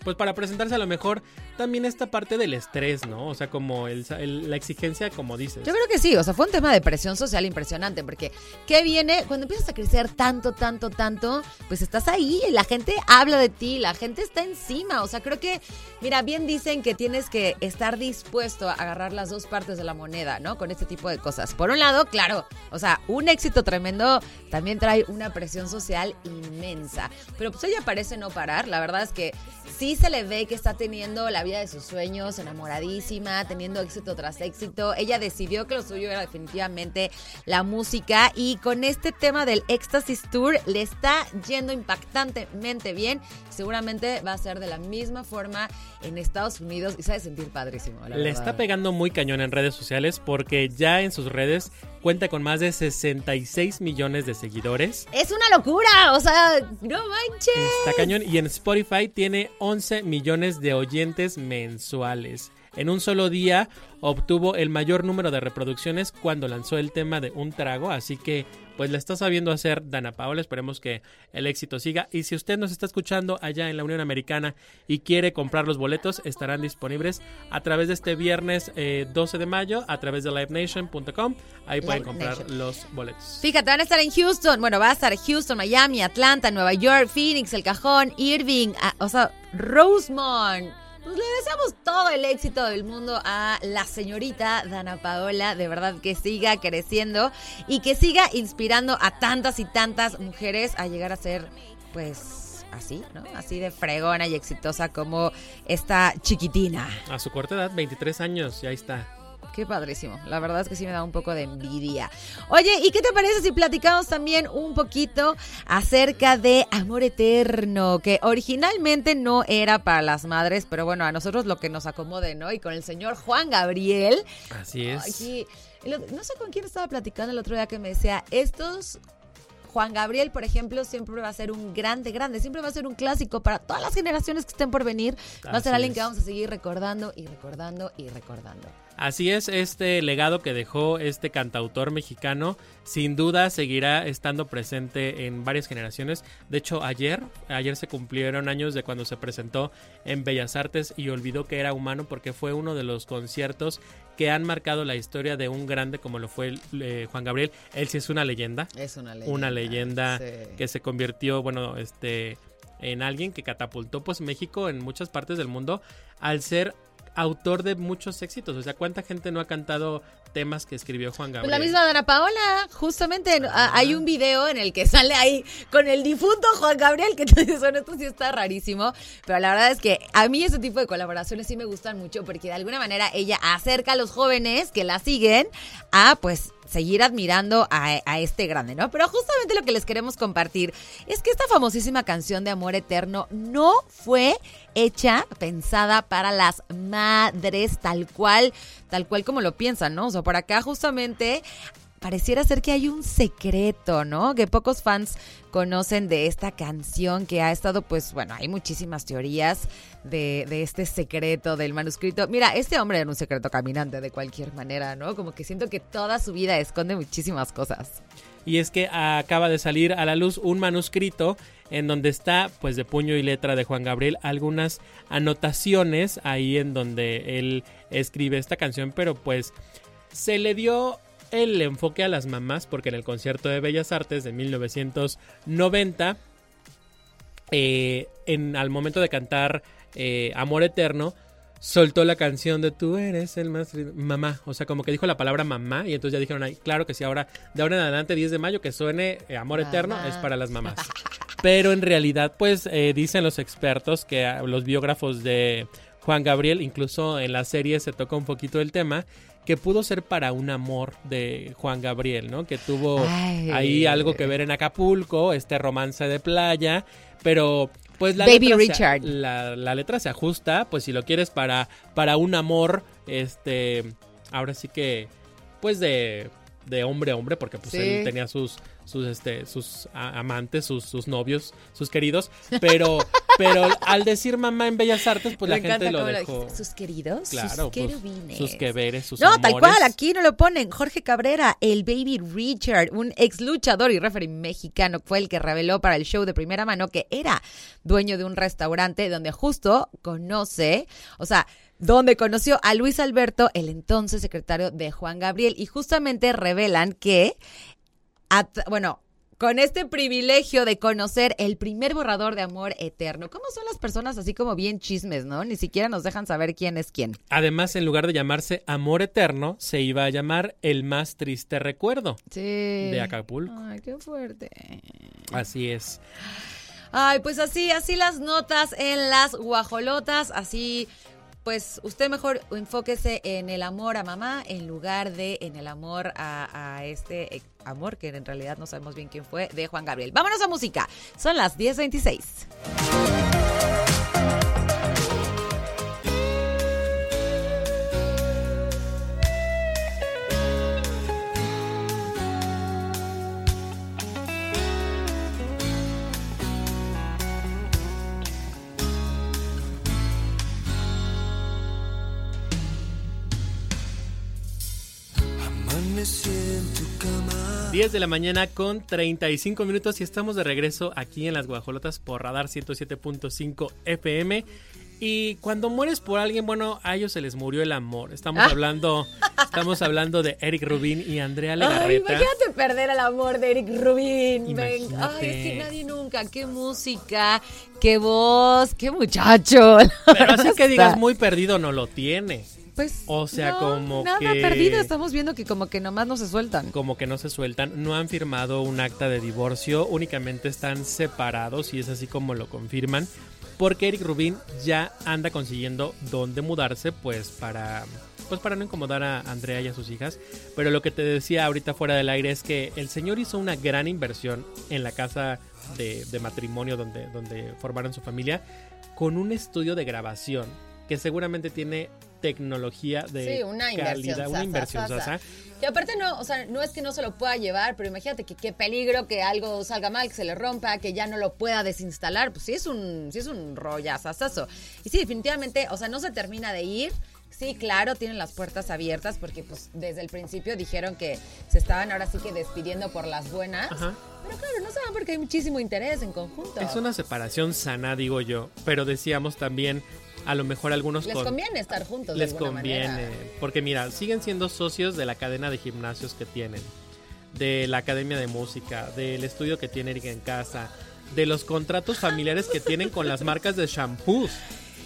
pues para presentarse a lo mejor también esta parte del estrés, ¿no? O sea, como la exigencia, como dices. Yo creo que sí, o sea, fue un tema de presión social impresionante, porque ¿qué viene? Cuando empiezas a crecer tanto, tanto, tanto, pues estás ahí, y la gente habla de ti, la gente está encima, o sea, creo que, mira, bien dicen que tienes que estar dispuesto a agarrar las dos partes de la moneda, ¿no? Con este tipo de cosas. Por un lado, claro, o sea, un éxito tremendo también trae una presión social inmensa, pero pues ella parece no parar, la verdad es que sí se le ve que está teniendo la vida de sus sueños, enamoradísima, teniendo éxito tras éxito. Ella decidió que lo suyo era definitivamente la música y con este tema del Éxtasis Tour le está yendo impactantemente bien. Seguramente va a ser de la misma forma en Estados Unidos y se ha de sentir padrísimo. la Le verdad. está pegando muy cañón en redes sociales porque ya en sus redes cuenta con más de 66 millones de seguidores. Es una locura, o sea, no manches. Está cañón. Y en Spotify tiene 11 millones de oyentes mensuales. En un solo día obtuvo el mayor número de reproducciones cuando lanzó el tema de Un Trago. Así que, pues la está sabiendo hacer Dana Paola. Esperemos que el éxito siga. Y si usted nos está escuchando allá en la Unión Americana y quiere comprar los boletos, estarán disponibles a través de este viernes eh, 12 de mayo a través de livenation.com. Ahí pueden Live comprar Nation. los boletos. Fíjate, van a estar en Houston. Bueno, va a estar Houston, Miami, Atlanta, Nueva York, Phoenix, El Cajón, Irving, ah, o sea, Rosemont. Pues le deseamos todo el éxito del mundo a la señorita Dana Paola, de verdad que siga creciendo y que siga inspirando a tantas y tantas mujeres a llegar a ser, pues, así, ¿no? Así de fregona y exitosa como esta chiquitina. A su corta edad, 23 años, ya está. Qué padrísimo. La verdad es que sí me da un poco de envidia. Oye, ¿y qué te parece si platicamos también un poquito acerca de Amor Eterno? Que originalmente no era para las madres, pero bueno, a nosotros lo que nos acomode, ¿no? Y con el señor Juan Gabriel. Así es. No sé con quién estaba platicando el otro día que me decía, estos... Juan Gabriel, por ejemplo, siempre va a ser un grande, grande, siempre va a ser un clásico para todas las generaciones que estén por venir. Va a ser alguien que vamos a seguir recordando y recordando y recordando. Así es, este legado que dejó este cantautor mexicano, sin duda seguirá estando presente en varias generaciones. De hecho, ayer, ayer se cumplieron años de cuando se presentó en Bellas Artes y olvidó que era humano porque fue uno de los conciertos que han marcado la historia de un grande como lo fue eh, Juan Gabriel. Él sí es una leyenda, Es una leyenda. una leyenda sí. que se convirtió, bueno, este, en alguien que catapultó pues México en muchas partes del mundo al ser autor de muchos éxitos. O sea, ¿cuánta gente no ha cantado temas que escribió Juan Pues Gabriel? la misma Dana Paola, justamente hay un video en el que sale ahí con el difunto Juan Gabriel, que tú dices, bueno, esto sí está rarísimo, pero la verdad es que a mí ese tipo de colaboraciones sí me gustan mucho porque de alguna manera ella acerca a los jóvenes que la siguen a pues seguir admirando a, a este grande, ¿no? Pero justamente lo que les queremos compartir es que esta famosísima canción de Amor Eterno no fue hecha, pensada para las madres, tal cual, tal cual como lo piensan, ¿no? O sea, por acá justamente pareciera ser que hay un secreto, ¿no? Que pocos fans conocen de esta canción que ha estado, pues, bueno, hay muchísimas teorías de, este secreto del manuscrito. Mira, este hombre era un secreto caminante de cualquier manera, ¿no? Como que siento que toda su vida esconde muchísimas cosas. Y es que acaba de salir a la luz un manuscrito en donde está, pues de puño y letra de Juan Gabriel, algunas anotaciones ahí en donde él escribe esta canción, pero pues se le dio el enfoque a las mamás porque en el concierto de Bellas Artes de 1990, eh, en, al momento de cantar eh, Amor Eterno, soltó la canción de Tú eres el más... Mamá, o sea, como que dijo la palabra mamá y entonces ya dijeron ahí, claro que sí, ahora de ahora en adelante 10 de mayo que suene eh, Amor Mamá. Eterno es para las mamás. Pero en realidad, pues dicen los expertos que ah, los biógrafos de Juan Gabriel, incluso en la serie se toca un poquito el tema, que pudo ser para un amor de Juan Gabriel, ¿no? Que tuvo Ay. ahí algo que ver en Acapulco, este romance de playa, pero pues la Baby letra se- Richard. la, la letra se ajusta, pues si lo quieres para para un amor, este, ahora sí que, pues de de hombre a hombre, porque pues Sí. él tenía sus sus este sus amantes, sus, sus novios, sus queridos, pero pero al decir mamá en Bellas Artes, pues Me la gente lo dejó. Sus queridos, Claro, sus pues, querubines. sus que veres, sus No, tal cual, aquí no lo ponen. Jorge Cabrera, el Baby Richard, un ex luchador y referee mexicano, fue el que reveló para el show de primera mano que era dueño de un restaurante donde justo conoce, o sea, donde conoció a Luis Alberto, el entonces secretario de Juan Gabriel, y justamente revelan que, bueno, con este privilegio de conocer el primer borrador de amor eterno. ¿Cómo son las personas así como bien chismes, no? Ni siquiera nos dejan saber quién es quién. Además, en lugar de llamarse Amor Eterno, se iba a llamar El más triste recuerdo. Sí. De Acapulco. Ay, qué fuerte. Así es. Ay, pues así, así las notas en las guajolotas, así pues usted mejor enfóquese en el amor a mamá en lugar de en el amor a, este eh, amor que en realidad no sabemos bien quién fue de Juan Gabriel. Vámonos a música. Son las 10.26. 10 de la mañana con 35 minutos y estamos de regreso aquí en las Guajolotas por Radar 107.5 FM. Y cuando mueres por alguien, bueno, a ellos se les murió el amor. Estamos Ah. hablando, estamos hablando de Eric Rubin y Andrea Ay, Legarreta. imagínate perder el amor de Eric Rubin. Ay, es que nadie nunca. Qué música, qué voz, qué muchacho. Pero así que digas muy perdido no lo tiene. Pues, O sea, no, como nada que- perdido. Estamos viendo que como que nomás no se sueltan. Como que no se sueltan, no han firmado un acta de divorcio, únicamente están separados y es así como lo confirman. Porque Eric Rubin ya anda consiguiendo dónde mudarse, pues para, pues para no incomodar a Andrea y a sus hijas. Pero lo que te decía ahorita fuera del aire es que el señor hizo una gran inversión en la casa de, de matrimonio donde, donde formaron su familia con un estudio de grabación que seguramente tiene tecnología de Sí, una inversión calidad, sasa, una inversión sasa. sasa. Y aparte no, o sea, no es que no se lo pueda llevar, pero imagínate que qué peligro que algo salga mal, que se le rompa, que ya no lo pueda desinstalar. Pues sí es un, sí es un rollazazazo. Y sí, definitivamente, o sea, no se termina de ir. Sí, claro, tienen las puertas abiertas porque pues desde el principio dijeron que se estaban ahora sí que despidiendo por las buenas. Ajá. Pero claro, no se van porque hay muchísimo interés en conjunto. Es una separación sana, digo yo, pero decíamos también, a lo mejor algunos Les con- conviene estar juntos de les alguna conviene, manera. porque mira, siguen siendo socios de la cadena de gimnasios que tienen, de la academia de música, del estudio que tiene en casa, de los contratos familiares que tienen con las marcas de shampoos.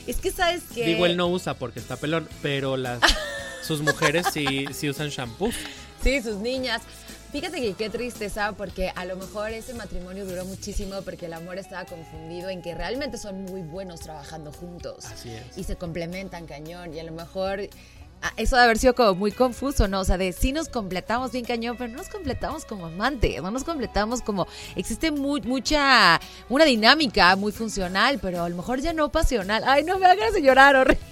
Es que sabes que Digo, él no usa porque está pelón, pero las sus mujeres sí, sí usan shampoos. Sí, sus niñas. Fíjate que qué tristeza, porque a lo mejor ese matrimonio duró muchísimo porque el amor estaba confundido en que realmente son muy buenos trabajando juntos. Así es. Y se complementan cañón. Y a lo mejor ah, eso de haber sido como muy confuso, ¿no? O sea, de sí nos completamos bien cañón, pero no nos completamos como amantes, no nos completamos como. Existe muy, mucha. Una dinámica muy funcional, pero a lo mejor ya no pasional. Ay, no me hagas llorar, horrible.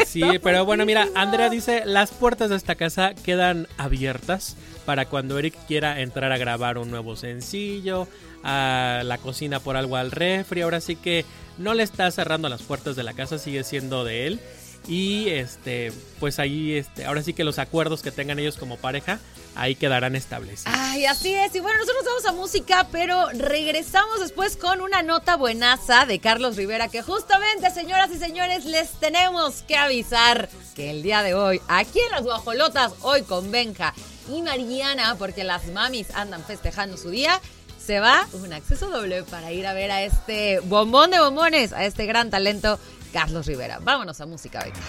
Así, pero bueno, mira, Andrea dice, las puertas de esta casa quedan abiertas para cuando Eric quiera entrar a grabar un nuevo sencillo, a la cocina por algo al refri, ahora sí que no le está cerrando las puertas de la casa, sigue siendo de él. Y este, pues ahí, este, ahora sí que los acuerdos que tengan ellos como pareja, ahí quedarán establecidos. Ay, así es. Y bueno, nosotros vamos a música, pero regresamos después con una nota buenaza de Carlos Rivera, que justamente, señoras y señores, les tenemos que avisar que el día de hoy, aquí en las Guajolotas, hoy con Benja y Mariana, porque las mamis andan festejando su día, se va un acceso doble para ir a ver a este bombón de bombones, a este gran talento, Carlos Rivera. Vámonos a música, Benja.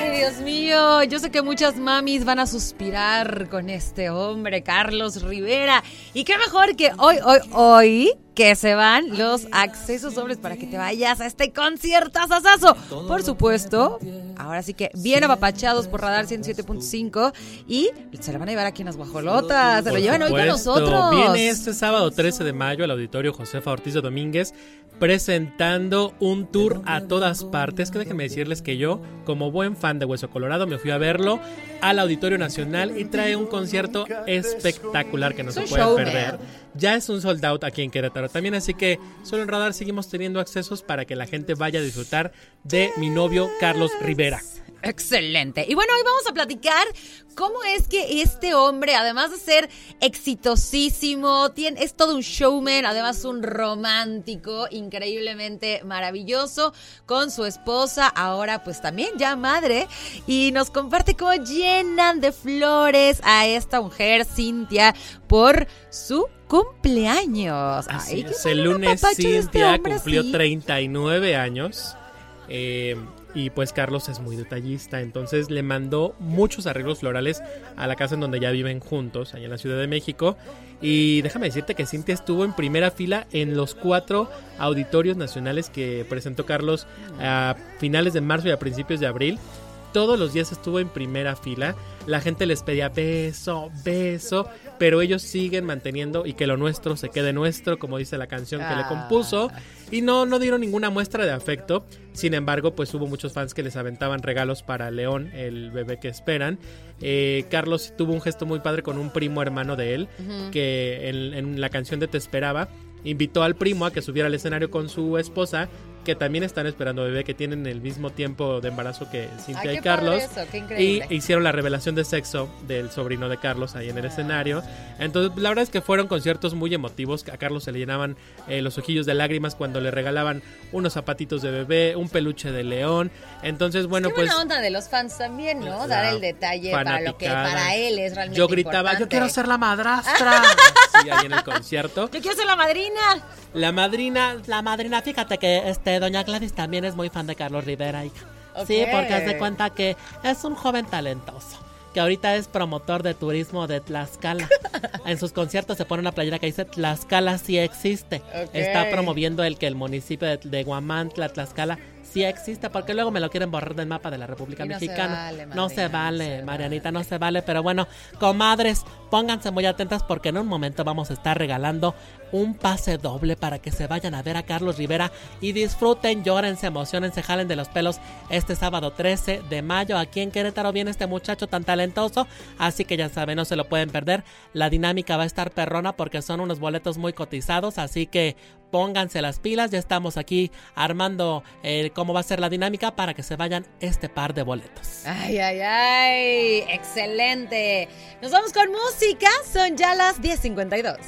Ay, Dios mío, yo sé que muchas mamis van a suspirar con este hombre, Carlos Rivera. Y qué mejor que hoy, hoy, hoy, que se van los accesos dobles para que te vayas a este concierto asasazo. Por supuesto, ahora sí que bien apapachados por Radar 107.5 y se lo van a llevar aquí en las guajolotas. Se lo llevan hoy con nosotros. Viene este sábado 13 de mayo al auditorio Josefa Ortiz de Domínguez presentando un tour a todas partes. Que déjenme decirles que yo, como buen fan de Hueso Colorado, me fui a verlo al Auditorio Nacional y trae un concierto espectacular que no se puede perder. Ya es un sold out aquí en Querétaro también, así que solo en Radar seguimos teniendo accesos para que la gente vaya a disfrutar de mi novio Carlos Rivera. Excelente. Y bueno, hoy vamos a platicar cómo es que este hombre, además de ser exitosísimo, tiene, es todo un showman, además un romántico, increíblemente maravilloso, con su esposa, ahora pues también ya madre, y nos comparte cómo llenan de flores a esta mujer, Cintia, por su cumpleaños. Así Ay, es, el lunes este Cintia hombre cumplió así. 39 años. eh, y pues Carlos es muy detallista, entonces le mandó muchos arreglos florales a la casa en donde ya viven juntos, allá en la Ciudad de México. Y déjame decirte que Cintia estuvo en primera fila en los cuatro auditorios nacionales que presentó Carlos a finales de marzo y a principios de abril. Todos los días estuvo en primera fila. la gente les pedía beso, beso, pero ellos siguen manteniendo y que lo nuestro se quede nuestro, como dice la canción que le Ah. compuso, y no, no dieron ninguna muestra de afecto. Sin embargo, pues hubo muchos fans que les aventaban regalos para León, el bebé que esperan. Eh, Carlos tuvo un gesto muy padre con un primo hermano de él, que en, en la canción de Te Esperaba, invitó al primo a que subiera al escenario con su esposa, que también están esperando bebé, que tienen el mismo tiempo de embarazo que Cintia Ay, y Carlos. eso, qué Y hicieron la revelación de sexo del sobrino de Carlos ahí en el escenario. Entonces, la verdad es que fueron conciertos muy emotivos. A Carlos se le llenaban eh, los ojillos de lágrimas cuando le regalaban unos zapatitos de bebé, un peluche de león. Entonces, bueno, Qué pues buena onda de los fans también, ¿no? Dar el detalle para lo que para él es realmente yo gritaba, yo quiero ser la madrastra. sí, ahí en el concierto. Yo quiero ser la madrina. La madrina, La madrina, fíjate que este doña Gladys también es muy fan de Carlos Rivera, hija. Sí, porque haz de cuenta que es un joven talentoso. Que ahorita es promotor de turismo de Tlaxcala. en sus conciertos se pone una playera que dice Tlaxcala sí existe. Está promoviendo el que el municipio de, de Guamantla, Tlaxcala, sí existe. Porque luego me lo quieren borrar del mapa de la República Y no se Mexicana. vale, no se no vale, se Marianita, no se vale. Pero bueno, comadres, pónganse muy atentas porque en un momento vamos a estar regalando un pase doble para que se vayan a ver a Carlos Rivera y disfruten, llórense, emocionense, jalen de los pelos este sábado 13 de mayo. Aquí en Querétaro viene este muchacho tan talentoso, así que ya saben, no se lo pueden perder. La dinámica va a estar perrona porque son unos boletos muy cotizados, así que pónganse las pilas. Ya estamos aquí armando eh, cómo va a ser la dinámica para que se vayan este par de boletos. Ay, ay, ay. Excelente. Nos vamos con música. Son ya las 10.52.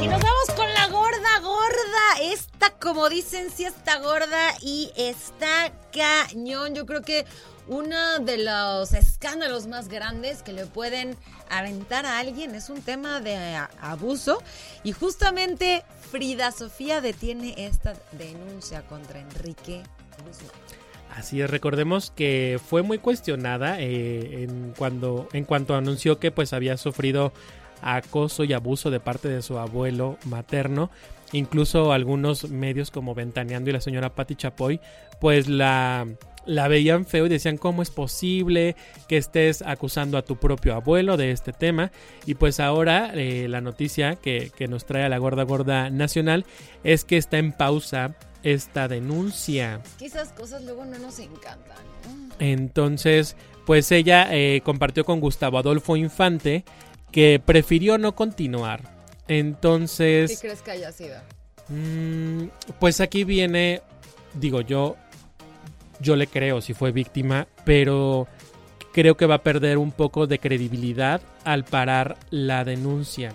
Y nos vamos con la gorda, gorda. Esta, como dicen, sí está gorda y está cañón. Yo creo que uno de los escándalos más grandes que le pueden aventar a alguien es un tema de abuso. Y justamente Frida Sofía detiene esta denuncia contra Enrique Guzmán. Así es, recordemos que fue muy cuestionada eh, en, cuando, en cuanto anunció que pues había sufrido acoso y abuso de parte de su abuelo materno. Incluso algunos medios como Ventaneando y la señora Patti Chapoy pues la, la veían feo y decían cómo es posible que estés acusando a tu propio abuelo de este tema. Y pues ahora eh, la noticia que, que nos trae a la gorda gorda nacional es que está en pausa esta denuncia. Es que esas cosas luego no nos encantan. ¿no? Entonces, pues ella eh, compartió con Gustavo Adolfo Infante que prefirió no continuar. ¿Qué Entonces, crees que haya sido? mm, pues aquí viene, digo yo, yo le creo si fue víctima, pero creo que va a perder un poco de credibilidad al parar la denuncia.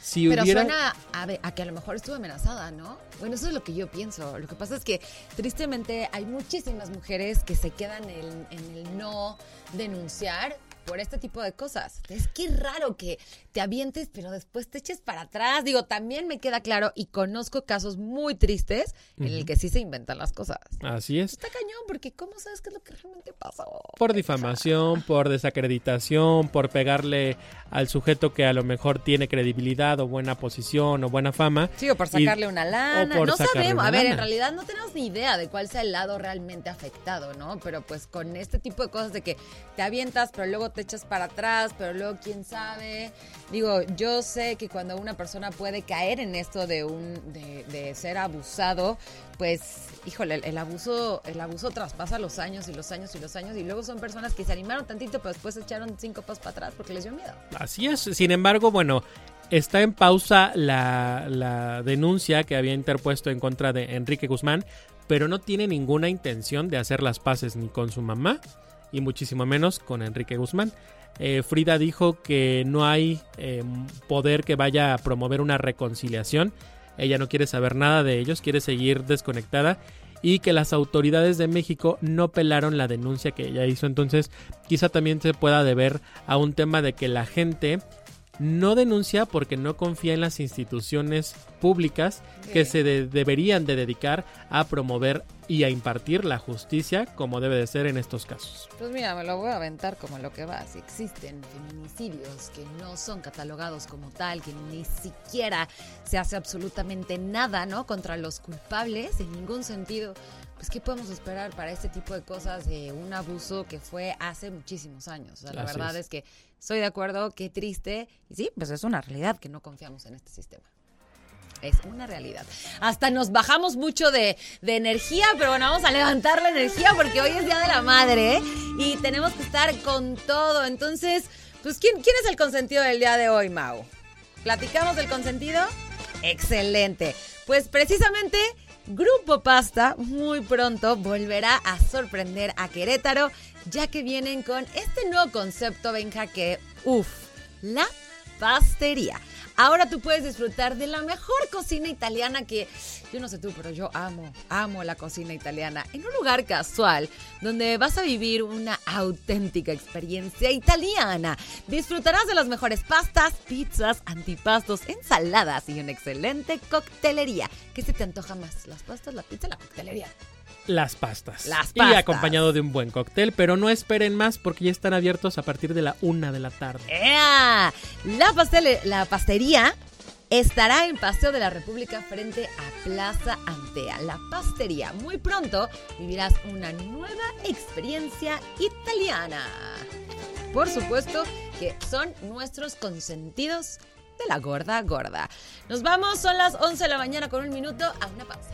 Si Pero hubiera... suena a, a que a lo mejor estuvo amenazada, ¿no? Bueno, eso es lo que yo pienso. Lo que pasa es que tristemente hay muchísimas mujeres que se quedan en, en el no denunciar por este tipo de cosas. Es que raro que te avientes, pero después te eches para atrás. Digo, también me queda claro y conozco casos muy tristes en el que sí se inventan las cosas. Así es. Está cañón, porque ¿cómo sabes qué es lo que realmente pasó? Por difamación, por desacreditación, por pegarle al sujeto que a lo mejor tiene credibilidad o buena posición o buena fama. Sí, o por Y- sacarle una lana. no sabemos. A ver, en realidad no tenemos ni idea de cuál sea el lado realmente afectado, ¿no? Pero pues con este tipo de cosas de que te avientas, pero luego te echas para atrás, pero luego quién sabe. Digo, yo sé que cuando una persona puede caer en esto de un de, ser abusado, pues, híjole, el, el abuso el abuso traspasa los años y los años y los años y luego son personas que se animaron tantito, pero después echaron cinco pasos para atrás porque les dio miedo. Así es. Sin embargo, bueno, está en pausa la, la denuncia que había interpuesto en contra de Enrique Guzmán, pero no tiene ninguna intención de hacer las paces ni con su mamá y muchísimo menos con Enrique Guzmán. Eh, Frida dijo que no hay eh, poder que vaya a promover una reconciliación. Ella no quiere saber nada de ellos, quiere seguir desconectada y que las autoridades de México no pelaron la denuncia que ella hizo. Entonces, quizá también se pueda deber a un tema de que la gente no denuncia porque no confía en las instituciones públicas que se de- deberían de dedicar a promover y a impartir la justicia como debe de ser en estos casos. Pues mira, me lo voy a aventar como lo que va. Si existen feminicidios que no son catalogados como tal, que ni siquiera se hace absolutamente nada, ¿no? Contra los culpables, en ningún sentido. Pues, ¿qué podemos esperar para este tipo de cosas de un abuso que fue hace muchísimos años? O sea, la Así verdad es. es que estoy de acuerdo, qué triste. Y sí, pues es una realidad que no confiamos en este sistema. Es una realidad. Hasta nos bajamos mucho de, de energía, pero bueno, vamos a levantar la energía porque hoy es Día de la Madre ¿eh? y tenemos que estar con todo. Entonces, pues, ¿quién, quién es el consentido del día de hoy, Mau? ¿Platicamos del consentido? Excelente. Pues precisamente, Grupo Pasta muy pronto volverá a sorprender a Querétaro, ya que vienen con este nuevo concepto, Benja, que, uff, la pastería. Ahora tú puedes disfrutar de la mejor cocina italiana que yo no sé tú, pero yo amo, amo la cocina italiana en un lugar casual donde vas a vivir una auténtica experiencia italiana. Disfrutarás de las mejores pastas, pizzas, antipastos, ensaladas y una excelente coctelería. ¿Qué se te antoja más? ¿Las pastas, la pizza la coctelería? Las pastas. Las Y pastas. acompañado de un buen cóctel, pero no esperen más porque ya están abiertos a partir de la una de la tarde. ¡Ea! La, pastel- la pastería estará en Paseo de la República frente a Plaza Antea. La pastería. Muy pronto vivirás una nueva experiencia italiana. Por supuesto que son nuestros consentidos de la gorda gorda. Nos vamos, son las 11 de la mañana con un minuto a una pausa.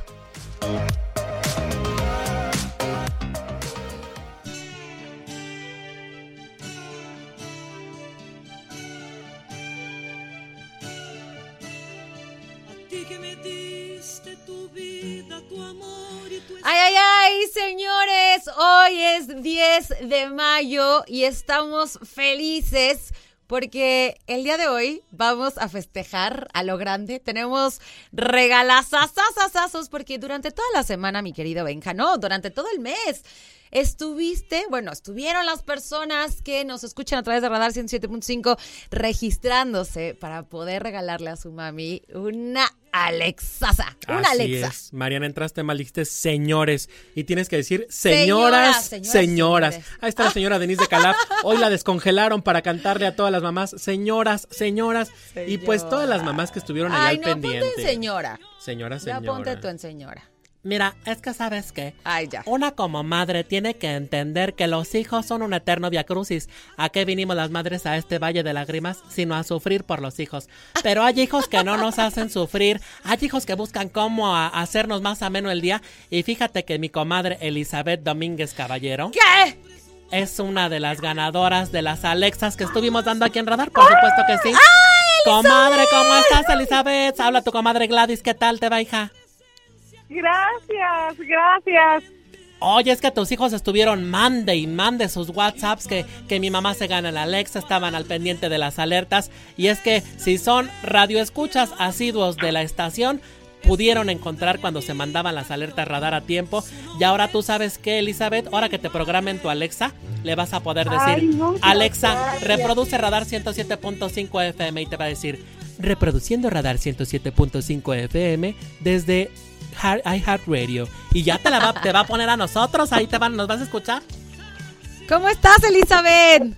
Ay, ay, ay, señores, hoy es 10 de mayo y estamos felices porque el día de hoy vamos a festejar a lo grande. Tenemos regalazazazazazos porque durante toda la semana, mi querido Benja, no, durante todo el mes. Estuviste, bueno, estuvieron las personas que nos escuchan a través de Radar 107.5 registrándose para poder regalarle a su mami una Alexasa, una Así Alexa. es. Mariana, entraste mal, dijiste señores. Y tienes que decir Señoras, señoras, señoras. Ahí está la señora Denise de Calaf. Hoy la descongelaron para cantarle a todas las mamás, señoras, señoras. Y pues todas las mamás que estuvieron allá Ay, al no, pendiente. ponte en señora. Señora, Ya señora. ponte tú en señora. Mira, es que sabes qué. Ay, ya. Una como madre tiene que entender que los hijos son un eterno viacrucis. ¿A qué vinimos las madres a este valle de lágrimas? Sino a sufrir por los hijos. Pero hay hijos que no nos hacen sufrir. Hay hijos que buscan cómo hacernos más ameno el día. Y fíjate que mi comadre Elizabeth Domínguez Caballero ¿Qué? es una de las ganadoras de las Alexas que estuvimos dando aquí en Radar. Por supuesto que sí. Comadre, ¿cómo estás, Elizabeth? Habla tu comadre Gladys. ¿Qué tal te va, hija? Gracias, gracias. Oye, es que tus hijos estuvieron mande y mande sus WhatsApps que, que mi mamá se gana la Alexa, estaban al pendiente de las alertas. Y es que si son radioescuchas asiduos de la estación, pudieron encontrar cuando se mandaban las alertas radar a tiempo. Y ahora tú sabes que, Elizabeth, ahora que te programen tu Alexa, le vas a poder decir, Ay, muchas Alexa, gracias. reproduce radar 107.5 FM y te va a decir, reproduciendo radar 107.5 FM desde iHeartRadio. Y ya te, la va, te va a poner a nosotros, ahí te van, nos vas a escuchar. ¿Cómo estás, Elizabeth?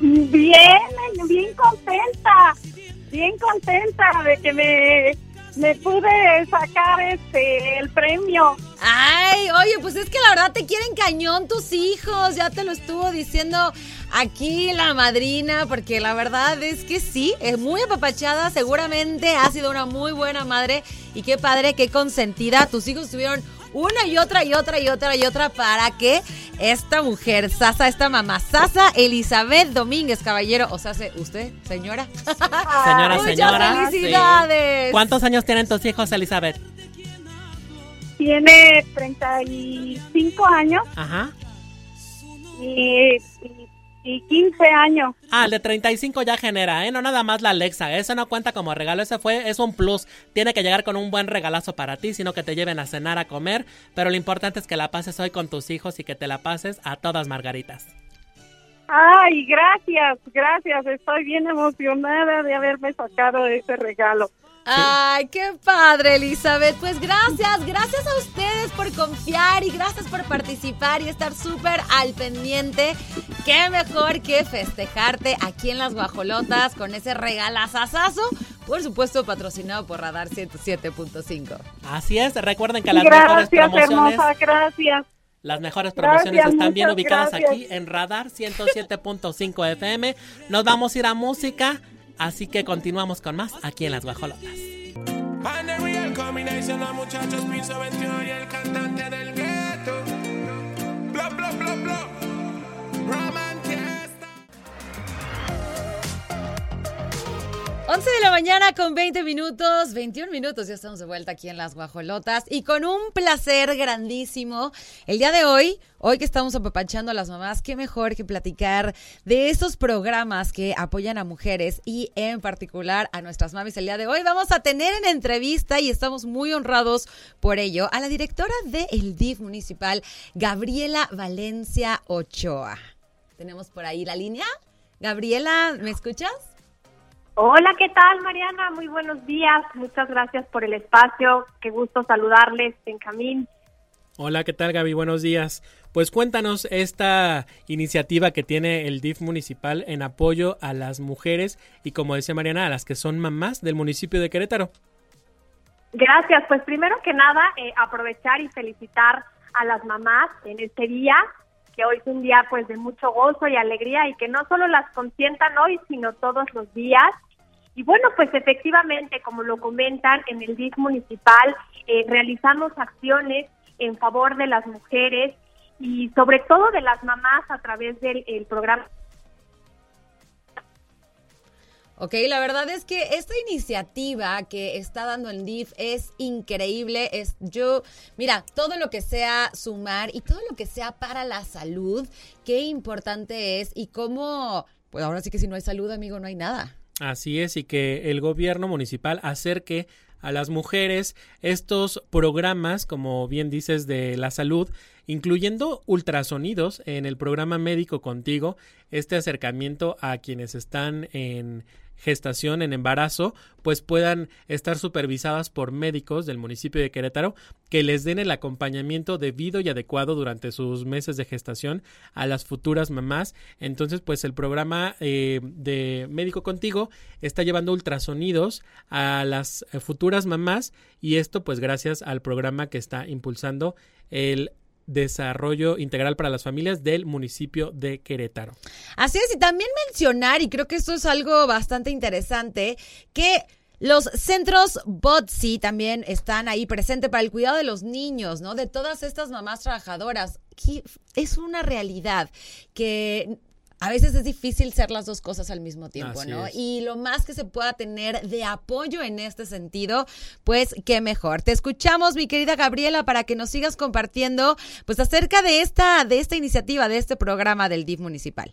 Bien, bien contenta, bien contenta de que me, me pude sacar este el premio. Ay, oye, pues es que la verdad te quieren cañón tus hijos. Ya te lo estuvo diciendo aquí la madrina, porque la verdad es que sí, es muy apapachada. Seguramente ha sido una muy buena madre. Y qué padre, qué consentida. Tus hijos tuvieron una y otra y otra y otra y otra para que esta mujer, Sasa, esta mamá, Sasa Elizabeth Domínguez, caballero, o sea, se- usted, señora. Señora, Muchas señora. felicidades. sí. ¿Cuántos años tienen tus hijos, Elizabeth? Tiene 35 años Ajá. y, y, y 15 años. Ah, el de 35 ya genera, ¿eh? No nada más la Alexa. Eso no cuenta como regalo. Ese fue, es un plus. Tiene que llegar con un buen regalazo para ti, sino que te lleven a cenar, a comer. Pero lo importante es que la pases hoy con tus hijos y que te la pases a todas margaritas. Ay, gracias, gracias. Estoy bien emocionada de haberme sacado ese regalo. Ay, qué padre, Elizabeth. Pues gracias, gracias a ustedes por confiar y gracias por participar y estar súper al pendiente. Qué mejor que festejarte aquí en las guajolotas con ese regalazazazo. Por supuesto, patrocinado por Radar 107.5. Así es, recuerden que las mejores promociones, hermosa, gracias. las mejores promociones Gracias, están bien ubicadas gracias. aquí en Radar 107.5 FM. Nos vamos a ir a música, así que continuamos con más aquí en las guajolotas. And the real combination, los muchachos piso 21 y el cantante del gueto. Bla, bla, bla, bla. Romantiesta. 11 de la mañana con 20 minutos, 21 minutos, ya estamos de vuelta aquí en Las Guajolotas y con un placer grandísimo. El día de hoy, hoy que estamos apapachando a las mamás, qué mejor que platicar de estos programas que apoyan a mujeres y en particular a nuestras mamis. El día de hoy vamos a tener en entrevista y estamos muy honrados por ello a la directora del DIF municipal, Gabriela Valencia Ochoa. Tenemos por ahí la línea. Gabriela, ¿me escuchas? Hola, ¿qué tal, Mariana? Muy buenos días. Muchas gracias por el espacio. Qué gusto saludarles, Benjamín. Hola, ¿qué tal Gaby? Buenos días. Pues cuéntanos esta iniciativa que tiene el DIF municipal en apoyo a las mujeres y como decía Mariana, a las que son mamás del municipio de Querétaro. Gracias. Pues primero que nada, eh, aprovechar y felicitar a las mamás en este día, que hoy es un día pues de mucho gozo y alegría y que no solo las consientan hoy, sino todos los días. Y bueno, pues efectivamente, como lo comentan en el DIF municipal, eh, realizamos acciones en favor de las mujeres y sobre todo de las mamás a través del el programa Ok, la verdad es que esta iniciativa que está dando el DIF es increíble. Es yo, mira, todo lo que sea sumar y todo lo que sea para la salud, qué importante es y cómo, pues ahora sí que si no hay salud, amigo, no hay nada. Así es, y que el gobierno municipal acerque a las mujeres estos programas, como bien dices, de la salud, incluyendo ultrasonidos en el programa médico contigo, este acercamiento a quienes están en gestación, en embarazo, pues puedan estar supervisadas por médicos del municipio de Querétaro que les den el acompañamiento debido y adecuado durante sus meses de gestación a las futuras mamás. Entonces, pues el programa eh, de Médico Contigo está llevando ultrasonidos a las eh, futuras mamás y esto pues gracias al programa que está impulsando el desarrollo integral para las familias del municipio de Querétaro. Así es, y también mencionar, y creo que esto es algo bastante interesante, que los centros BOTSI también están ahí presentes para el cuidado de los niños, ¿no? De todas estas mamás trabajadoras. Es una realidad que a veces es difícil ser las dos cosas al mismo tiempo, Así ¿no? es. Y lo más que se pueda tener de apoyo en este sentido, pues qué mejor. Te escuchamos, mi querida Gabriela, para que nos sigas compartiendo, pues acerca de esta, de esta iniciativa, de este programa del DIF municipal.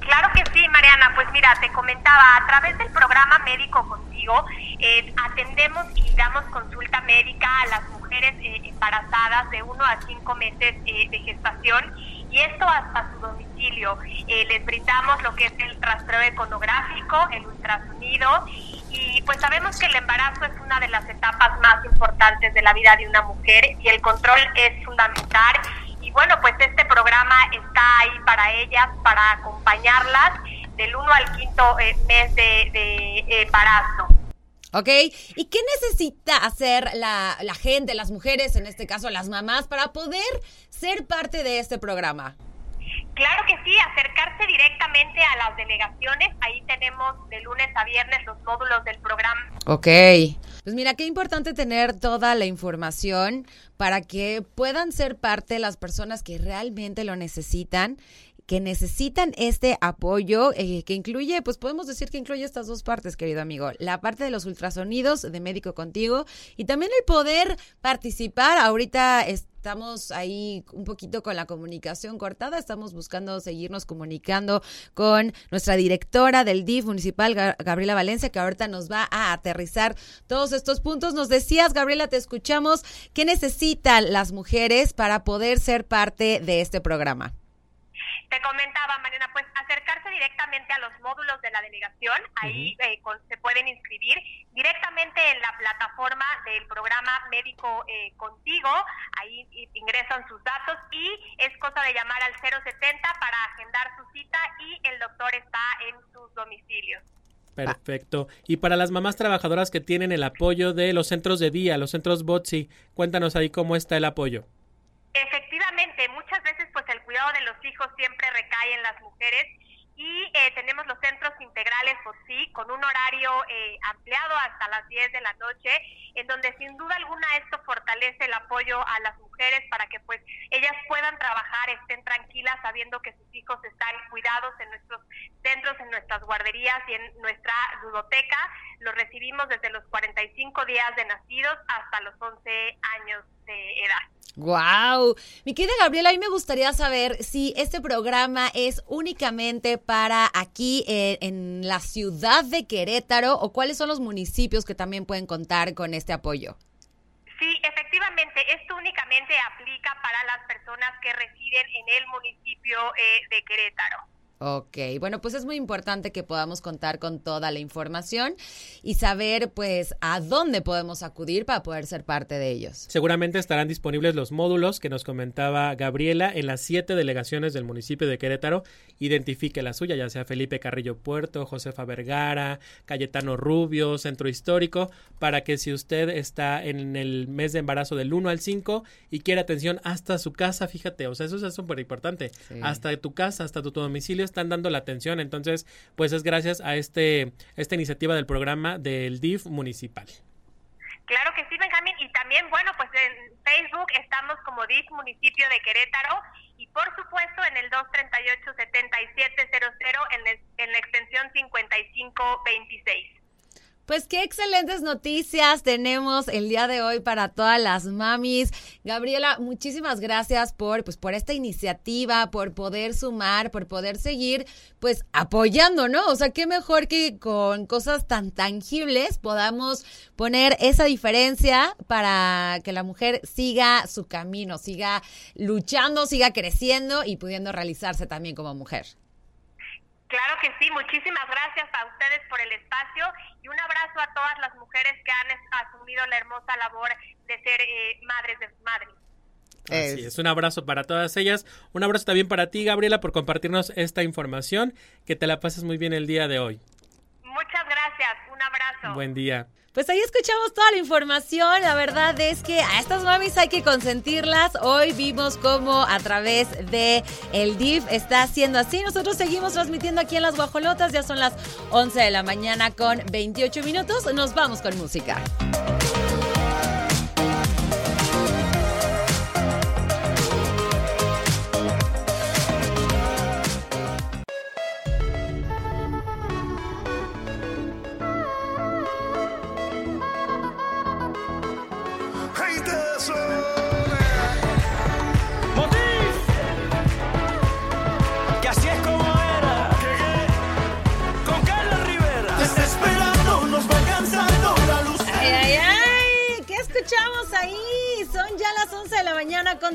Claro que sí, Mariana. Pues mira, te comentaba, a través del programa Médico Contigo, eh, atendemos y damos consulta médica a las mujeres eh, embarazadas de 1 a 5 meses eh, de gestación y esto hasta su domicilio. Eh, les brindamos lo que es el rastreo econográfico, el ultrasonido y pues sabemos que el embarazo es una de las etapas más importantes de la vida de una mujer y el control es fundamental y bueno, pues este programa está ahí para ellas, para acompañarlas del 1 al quinto eh, mes de, de embarazo. ¿Ok? ¿Y qué necesita hacer la, la gente, las mujeres, en este caso las mamás, para poder ser parte de este programa? Claro que sí, acercarse directamente a las delegaciones. Ahí tenemos de lunes a viernes los módulos del programa. Ok. Pues mira, qué importante tener toda la información para que puedan ser parte las personas que realmente lo necesitan que necesitan este apoyo eh, que incluye, pues podemos decir que incluye estas dos partes, querido amigo, la parte de los ultrasonidos de médico contigo y también el poder participar. Ahorita estamos ahí un poquito con la comunicación cortada, estamos buscando seguirnos comunicando con nuestra directora del DIF municipal, Ga- Gabriela Valencia, que ahorita nos va a aterrizar todos estos puntos. Nos decías, Gabriela, te escuchamos, ¿qué necesitan las mujeres para poder ser parte de este programa? Te comentaba, Mariana, pues acercarse directamente a los módulos de la delegación, ahí eh, con- se pueden inscribir directamente en la plataforma del programa Médico eh, Contigo, ahí ingresan sus datos y es cosa de llamar al 070 para agendar su cita y el doctor está en sus domicilios. Perfecto. Y para las mamás trabajadoras que tienen el apoyo de los centros de día, los centros BOTSI, cuéntanos ahí cómo está el apoyo. Efectivamente, muchas veces cuidado de los hijos siempre recae en las mujeres. Y eh, tenemos los centros integrales por sí con un horario eh, ampliado hasta las 10 de la noche en donde sin duda alguna esto fortalece el apoyo a las mujeres para que pues ellas puedan trabajar, estén tranquilas sabiendo que sus hijos están cuidados en nuestros centros, en nuestras guarderías y en nuestra ludoteca. Los recibimos desde los 45 días de nacidos hasta los 11 años de edad. Wow. Mi querida Gabriela, a mí me gustaría saber si este programa es únicamente para aquí eh, en la ciudad de Querétaro o cuáles son los municipios que también pueden contar con este apoyo. Sí, efectivamente, esto únicamente aplica para las personas que residen en el municipio eh, de Querétaro. Ok, bueno, pues es muy importante que podamos contar con toda la información y saber pues a dónde podemos acudir para poder ser parte de ellos. Seguramente estarán disponibles los módulos que nos comentaba Gabriela en las siete delegaciones del municipio de Querétaro. Identifique la suya, ya sea Felipe Carrillo Puerto, Josefa Vergara, Cayetano Rubio, Centro Histórico, para que si usted está en el mes de embarazo del 1 al 5 y quiere atención hasta su casa, fíjate, o sea, eso es súper importante. Sí. Hasta tu casa, hasta tu, tu domicilio están dando la atención. Entonces, pues es gracias a este esta iniciativa del programa del DIF municipal. Claro que sí, Benjamín. Y también, bueno, pues en Facebook estamos como DIF Municipio de Querétaro y por supuesto en el 238-7700 en, en la extensión 5526. Pues qué excelentes noticias tenemos el día de hoy para todas las mamis. Gabriela, muchísimas gracias por pues por esta iniciativa, por poder sumar, por poder seguir pues apoyando, ¿no? O sea, qué mejor que con cosas tan tangibles podamos poner esa diferencia para que la mujer siga su camino, siga luchando, siga creciendo y pudiendo realizarse también como mujer. Claro que sí, muchísimas gracias a ustedes por el espacio y un abrazo a todas las mujeres que han asumido la hermosa labor de ser eh, madres de madres. Así es, un abrazo para todas ellas. Un abrazo también para ti, Gabriela, por compartirnos esta información. Que te la pases muy bien el día de hoy. Muchas gracias, un abrazo. Buen día. Pues ahí escuchamos toda la información. La verdad es que a estas mamis hay que consentirlas. Hoy vimos cómo a través de el DIF está haciendo así. Nosotros seguimos transmitiendo aquí en Las Guajolotas. Ya son las 11 de la mañana con 28 minutos. Nos vamos con música.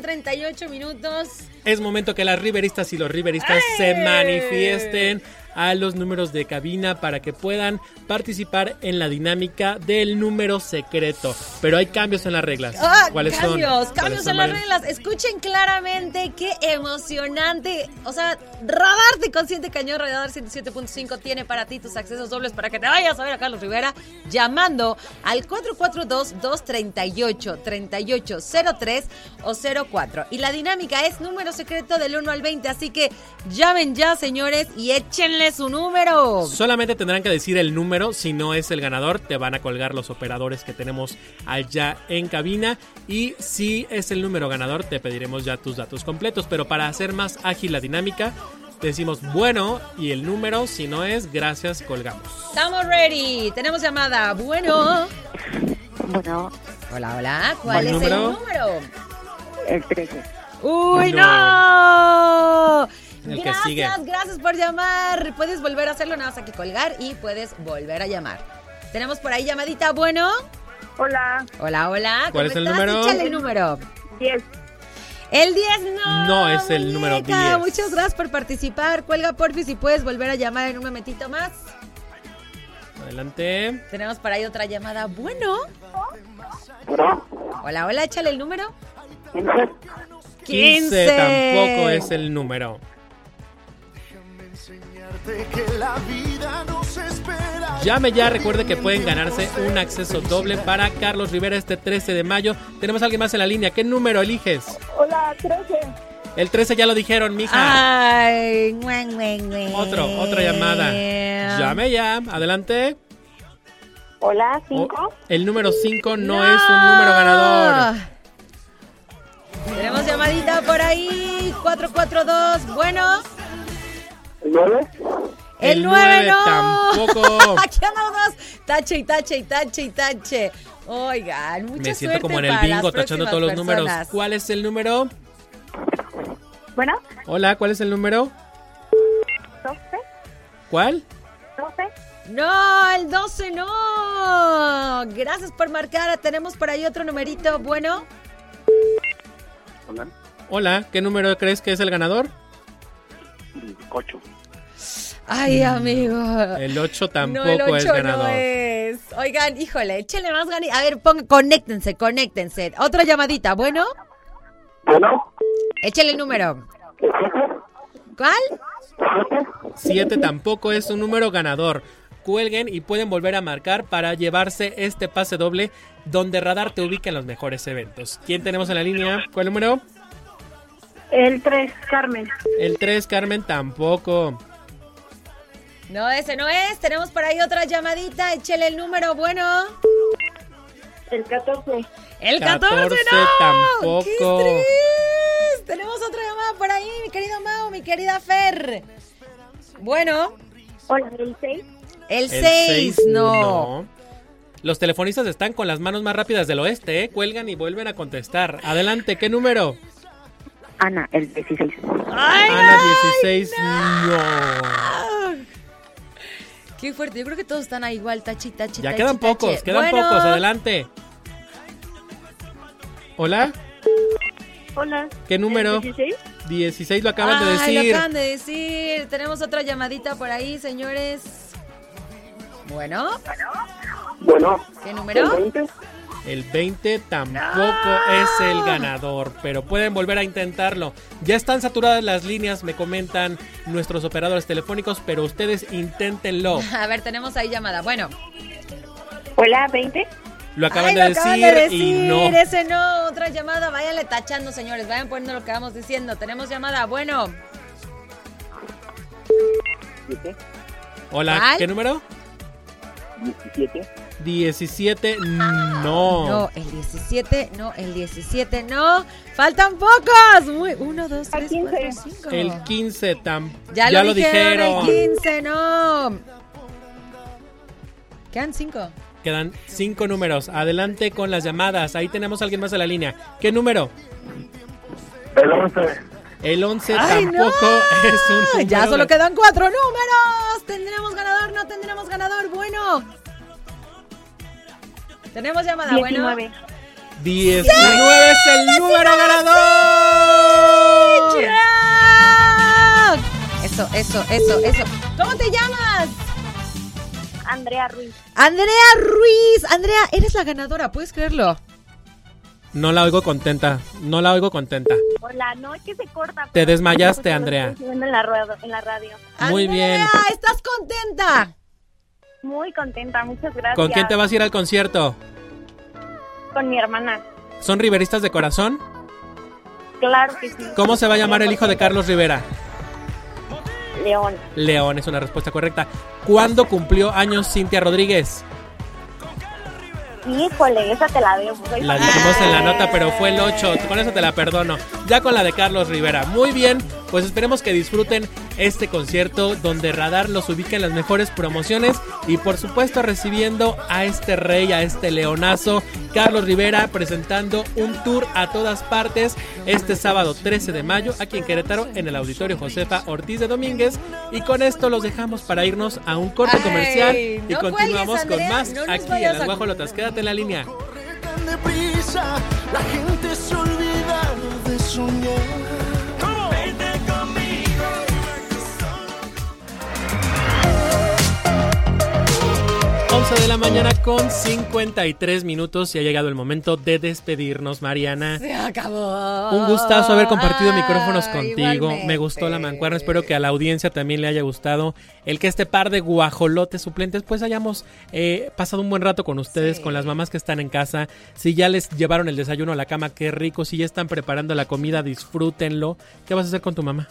38 minutos. Es momento que las riveristas y los riveristas se manifiesten a los números de cabina para que puedan participar en la dinámica del número secreto. Pero hay cambios en las reglas. Ah, ¿Cuáles son? cambios, ¿Cuáles cambios son, en las reglas. Escuchen claramente qué emocionante. O sea, Radar de Consciente Cañón Radar 107.5 tiene para ti tus accesos dobles para que te vayas a ver a Carlos Rivera llamando al 442-238-3803 o 04. Y la dinámica es número secreto del 1 al 20. Así que llamen ya, señores, y échenle su número. Solamente tendrán que decir el número, si no es el ganador, te van a colgar los operadores que tenemos allá en cabina y si es el número ganador te pediremos ya tus datos completos, pero para hacer más ágil la dinámica, decimos bueno y el número, si no es, gracias, colgamos. Estamos ready. Tenemos llamada. Bueno. Bueno, Hola, hola. ¿Cuál ¿Cuál es número? el número? el 13. ¡Uy, No. no! El que gracias, sigue. gracias por llamar. Puedes volver a hacerlo, nada más hay que colgar y puedes volver a llamar. Tenemos por ahí llamadita, bueno. Hola, Hola, hola. ¿Cuál ¿cómo es el estás? número? Échale el número. 10. El 10 no. No es el número muñeca. 10. Muchas gracias por participar. Cuelga porfis si puedes volver a llamar en un momentito más. Adelante. Tenemos por ahí otra llamada. Bueno. Bueno, Hola, hola, échale el número. 15. 15 tampoco es el número. Llame ya, recuerde que pueden ganarse un acceso doble para Carlos Rivera este 13 de mayo. Tenemos a alguien más en la línea. ¿Qué número eliges? Hola, 13. El 13 ya lo dijeron, mija. Ay, ngüen, ngüen, ngüen. Otro, otra llamada. Llame ya, adelante. Hola, O- 5. el número 5 no, es un número ganador. Tenemos llamadita por ahí. 442. Bueno. 9. El, El 9 nueve no. tampoco. Aquí andamos. Tache y tache y tache y tache. Oigan, mucha Me siento suerte como en el bingo tachando todos los números. ¿Cuál es el número? Bueno, Hola, ¿cuál es el número? 12. ¿Cuál? 12. No, el 12 no. Gracias por marcar. Tenemos por ahí otro numerito. Bueno. Hola, Hola, ¿qué número crees que es el ganador? 8. Ay, amigo. El 8 tampoco no, el 8 es ganador. no es. Oigan, híjole, échenle más ganas. A ver, pongan, conéctense, conéctense. Otra llamadita, ¿bueno? Bueno, Échale el número. ¿Cuál? 7 tampoco es un número ganador. Cuelguen y pueden volver a marcar para llevarse este pase doble donde Radar te ubica en los mejores eventos. ¿Quién tenemos en la línea? ¿Cuál número? El 3, Carmen. El 3, Carmen, tampoco. No, ese no es. Tenemos por ahí otra llamadita. Échale el número, bueno. El 14. El 14, 14 no. tampoco. ¡Qué estrés! Tenemos otra llamada por ahí, mi querido Mau, mi querida Fer. Bueno, Hola, el 6. el El 6, seis, no. Los telefonistas están con las manos más rápidas del oeste, ¿eh? Cuelgan y vuelven a contestar. Adelante, ¿qué número? Ana, el 16. ¡Ay, Ana ay, 16, no. Qué fuerte. Yo creo que todos están ahí igual, tachi, tachi, Ya tachi, quedan tachi. pocos, quedan Bueno, pocos, adelante. Hola, Hola. ¿qué número? ¿El 16? 16 lo acaban de decir. lo acaban de decir. Tenemos otra llamadita por ahí, señores. Bueno, Bueno, ¿qué número? el 20. El 20 tampoco es el ganador, pero pueden volver a intentarlo. Ya están saturadas las líneas, me comentan nuestros operadores telefónicos, pero ustedes inténtenlo. A ver, tenemos ahí llamada. Bueno, Hola, 20. Lo acaban, Ay, de, lo decir acaban de decir, y no. Ese no, otra llamada. Váyanle tachando, señores. Vayan poniendo lo que vamos diciendo. Tenemos llamada. Bueno, 7. Hola. ¿qué número? 17. 17, no. no, el 17, no, el 17, no. Faltan pocos. Muy, uno, dos, tres, cuatro, 15. cinco. El 15 tam Ya, lo, dijeron, el 15, no. Quedan cinco. Quedan cinco números. Adelante con las llamadas. Ahí tenemos a alguien más en la línea. ¿Qué número? El 11. El 11 ¡Ay, tampoco no! es un número. Ya solo quedan cuatro números. ¿Tendremos ganador? ¿No tendremos ganador? Bueno. Tenemos llamada, bueno. 19. 19 es el número ganador. Eso, eso, eso, eso. ¿Cómo te llamas? Andrea Ruiz. Andrea Ruiz. Andrea, eres la ganadora, ¿puedes creerlo? No la oigo contenta. No la oigo contenta. Hola, no, es que se corta. Te desmayaste, Andrea. En la, la radio. Muy Andrea, bien. ¿estás contenta? Muy contenta, muchas gracias. ¿Con quién te vas a ir al concierto? Con mi hermana. ¿Son riveristas de corazón? Claro que sí. ¿Cómo se va a llamar el hijo de Carlos Rivera? León. León es una respuesta correcta. ¿Cuándo cumplió años Cintia Rodríguez? Híjole, esa te la debo. La dijimos en la nota, pero fue el 8. Con eso te la perdono. Ya con la de Carlos Rivera. Muy bien, pues esperemos que disfruten este concierto donde Radar los ubica en las mejores promociones y por supuesto recibiendo a este rey, a este leonazo, Carlos Rivera, presentando un tour a todas partes este sábado 13 de mayo aquí en Querétaro en el Auditorio Josefa Ortiz de Domínguez. Y con esto los dejamos para irnos a un corte Ay, comercial y no continuamos cuelgues, con más no aquí en las a- Guajolotas. Quédate en la línea. tan deprisa, la gente se olvida de soñar. 11 de la mañana con 53 minutos y ha llegado el momento de despedirnos, Mariana. Se acabó. Un gustazo haber compartido micrófonos contigo. igualmente. Me gustó la mancuerna. Espero que a la audiencia también le haya gustado el que este par de guajolotes suplentes pues hayamos eh, pasado un buen rato con ustedes, Sí. con las mamás que están en casa. Si ya les llevaron el desayuno a la cama, qué rico. Si ya están preparando la comida, disfrútenlo. ¿Qué vas a hacer con tu mamá?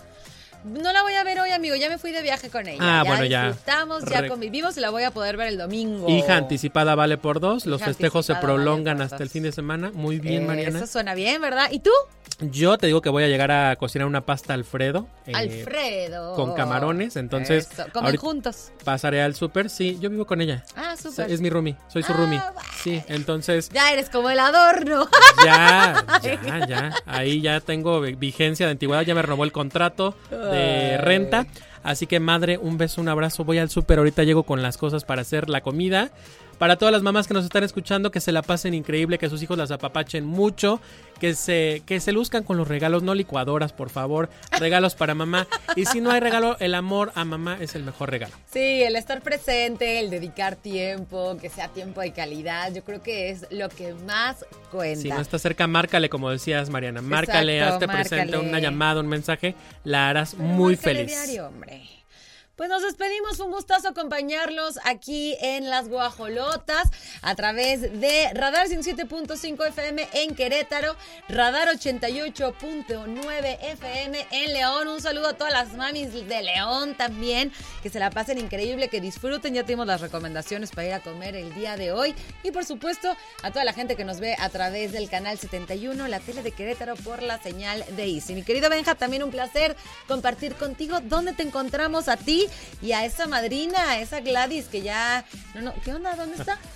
No la voy a ver hoy, amigo. Ya me fui de viaje con ella. Ah, ya bueno, ya. disfrutamos, ya Re- convivimos y la voy a poder ver el domingo. Hija anticipada vale por dos. Los Hija festejos se vale prolongan hasta el fin de semana. Muy bien, Eh, Mariana. Eso suena bien, ¿verdad? ¿Y tú? Yo te digo que voy a llegar a cocinar una pasta Alfredo. eh, Alfredo. con camarones, entonces, Eso. Comen juntos. Pasaré al súper. Sí, yo vivo con ella. Ah, súper. Es mi roomie. Soy su Ah, roomie. bueno. Sí, entonces Ya eres como el adorno. ya, ya, ya. Ahí ya tengo vigencia de antigüedad. Ya me renovó el contrato de renta. Así que madre, un beso, un abrazo. Voy al súper. Ahorita llego con las cosas para hacer la comida. Para todas las mamás que nos están escuchando, que se la pasen increíble, que sus hijos las apapachen mucho, que se, que se luzcan con los regalos, no licuadoras, por favor. Regalos para mamá. Y si no hay regalo, el amor a mamá es el mejor regalo. Sí, el estar presente, el dedicar tiempo, que sea tiempo de calidad, yo creo que es lo que más cuenta. Si no está cerca, márcale, como decías, Mariana. Márcale, Exacto, hazte presente una llamada, un mensaje. La harás Pero muy feliz. diario, hombre. Pues nos despedimos, un gustazo acompañarlos aquí en Las Guajolotas a través de Radar 107.5 FM en Querétaro, Radar 88.9 FM en León. Un saludo a todas las mamis de León también, que se la pasen increíble, que disfruten. Ya tenemos las recomendaciones para ir a comer el día de hoy. Y por supuesto, a toda la gente que nos ve a través del canal 71, la tele de Querétaro por la señal de Easy. Mi querido Benja, también un placer compartir contigo dónde te encontramos a ti y a esa madrina, a esa Gladys que ya... No, no, ¿qué onda? ¿Dónde está?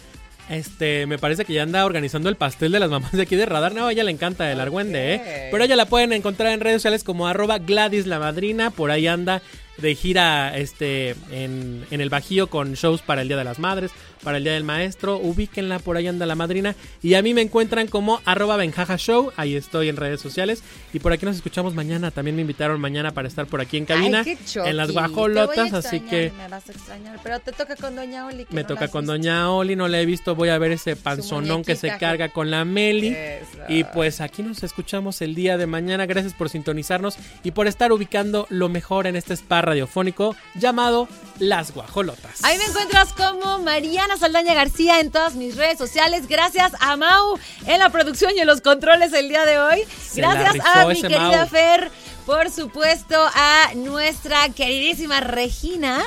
Este, me parece que ya anda organizando el pastel de las mamás de aquí de Radar. No, a ella le encanta el argüende. ¿eh? Pero ella la pueden encontrar en redes sociales como arroba Gladys la madrina. Por ahí anda de gira este, en, en el Bajío con shows para el Día de las Madres, para el Día del Maestro. Ubíquenla, por ahí anda la madrina. Y a mí me encuentran como arroba Benjaja Show. Ahí estoy en redes sociales. Y por aquí nos escuchamos mañana. También me invitaron mañana para estar por aquí en cabina. Ay, qué choqui. en las guajolotas. Así que Me vas a extrañar, pero te toca con Doña Oli. que me no toca con visto. Doña Oli, no la he visto, voy a ver ese panzonón que se carga con la Meli. Eso. Y pues aquí nos escuchamos el día de mañana. Gracias por sintonizarnos y por estar ubicando lo mejor en este spa radiofónico llamado Las Guajolotas. Ahí me encuentras como Mariana Saldaña García en todas mis redes sociales. Gracias a Mau en la producción y en los controles el día de hoy. Se Gracias a mi querida Mau. Fer. Por supuesto a nuestra queridísima Regina.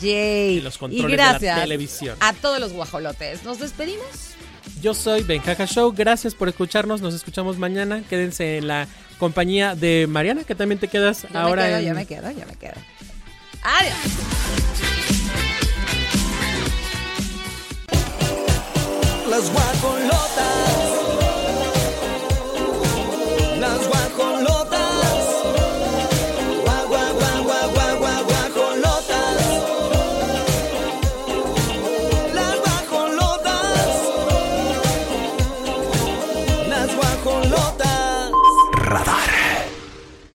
Yay. Y los controles de la televisión. a todos los guajolotes. Nos despedimos. Yo soy Benjaja Show, gracias por escucharnos, nos escuchamos mañana. Quédense en la compañía de Mariana, que también te quedas Yo ahora me quedo, en... yo me quedo, yo me quedo. Adiós. Las guajolotas. Las guajolotas. Gua, gua, gua, gua, gua, gua, guajolotas. Las guajolotas. Las guajolotas. Radar.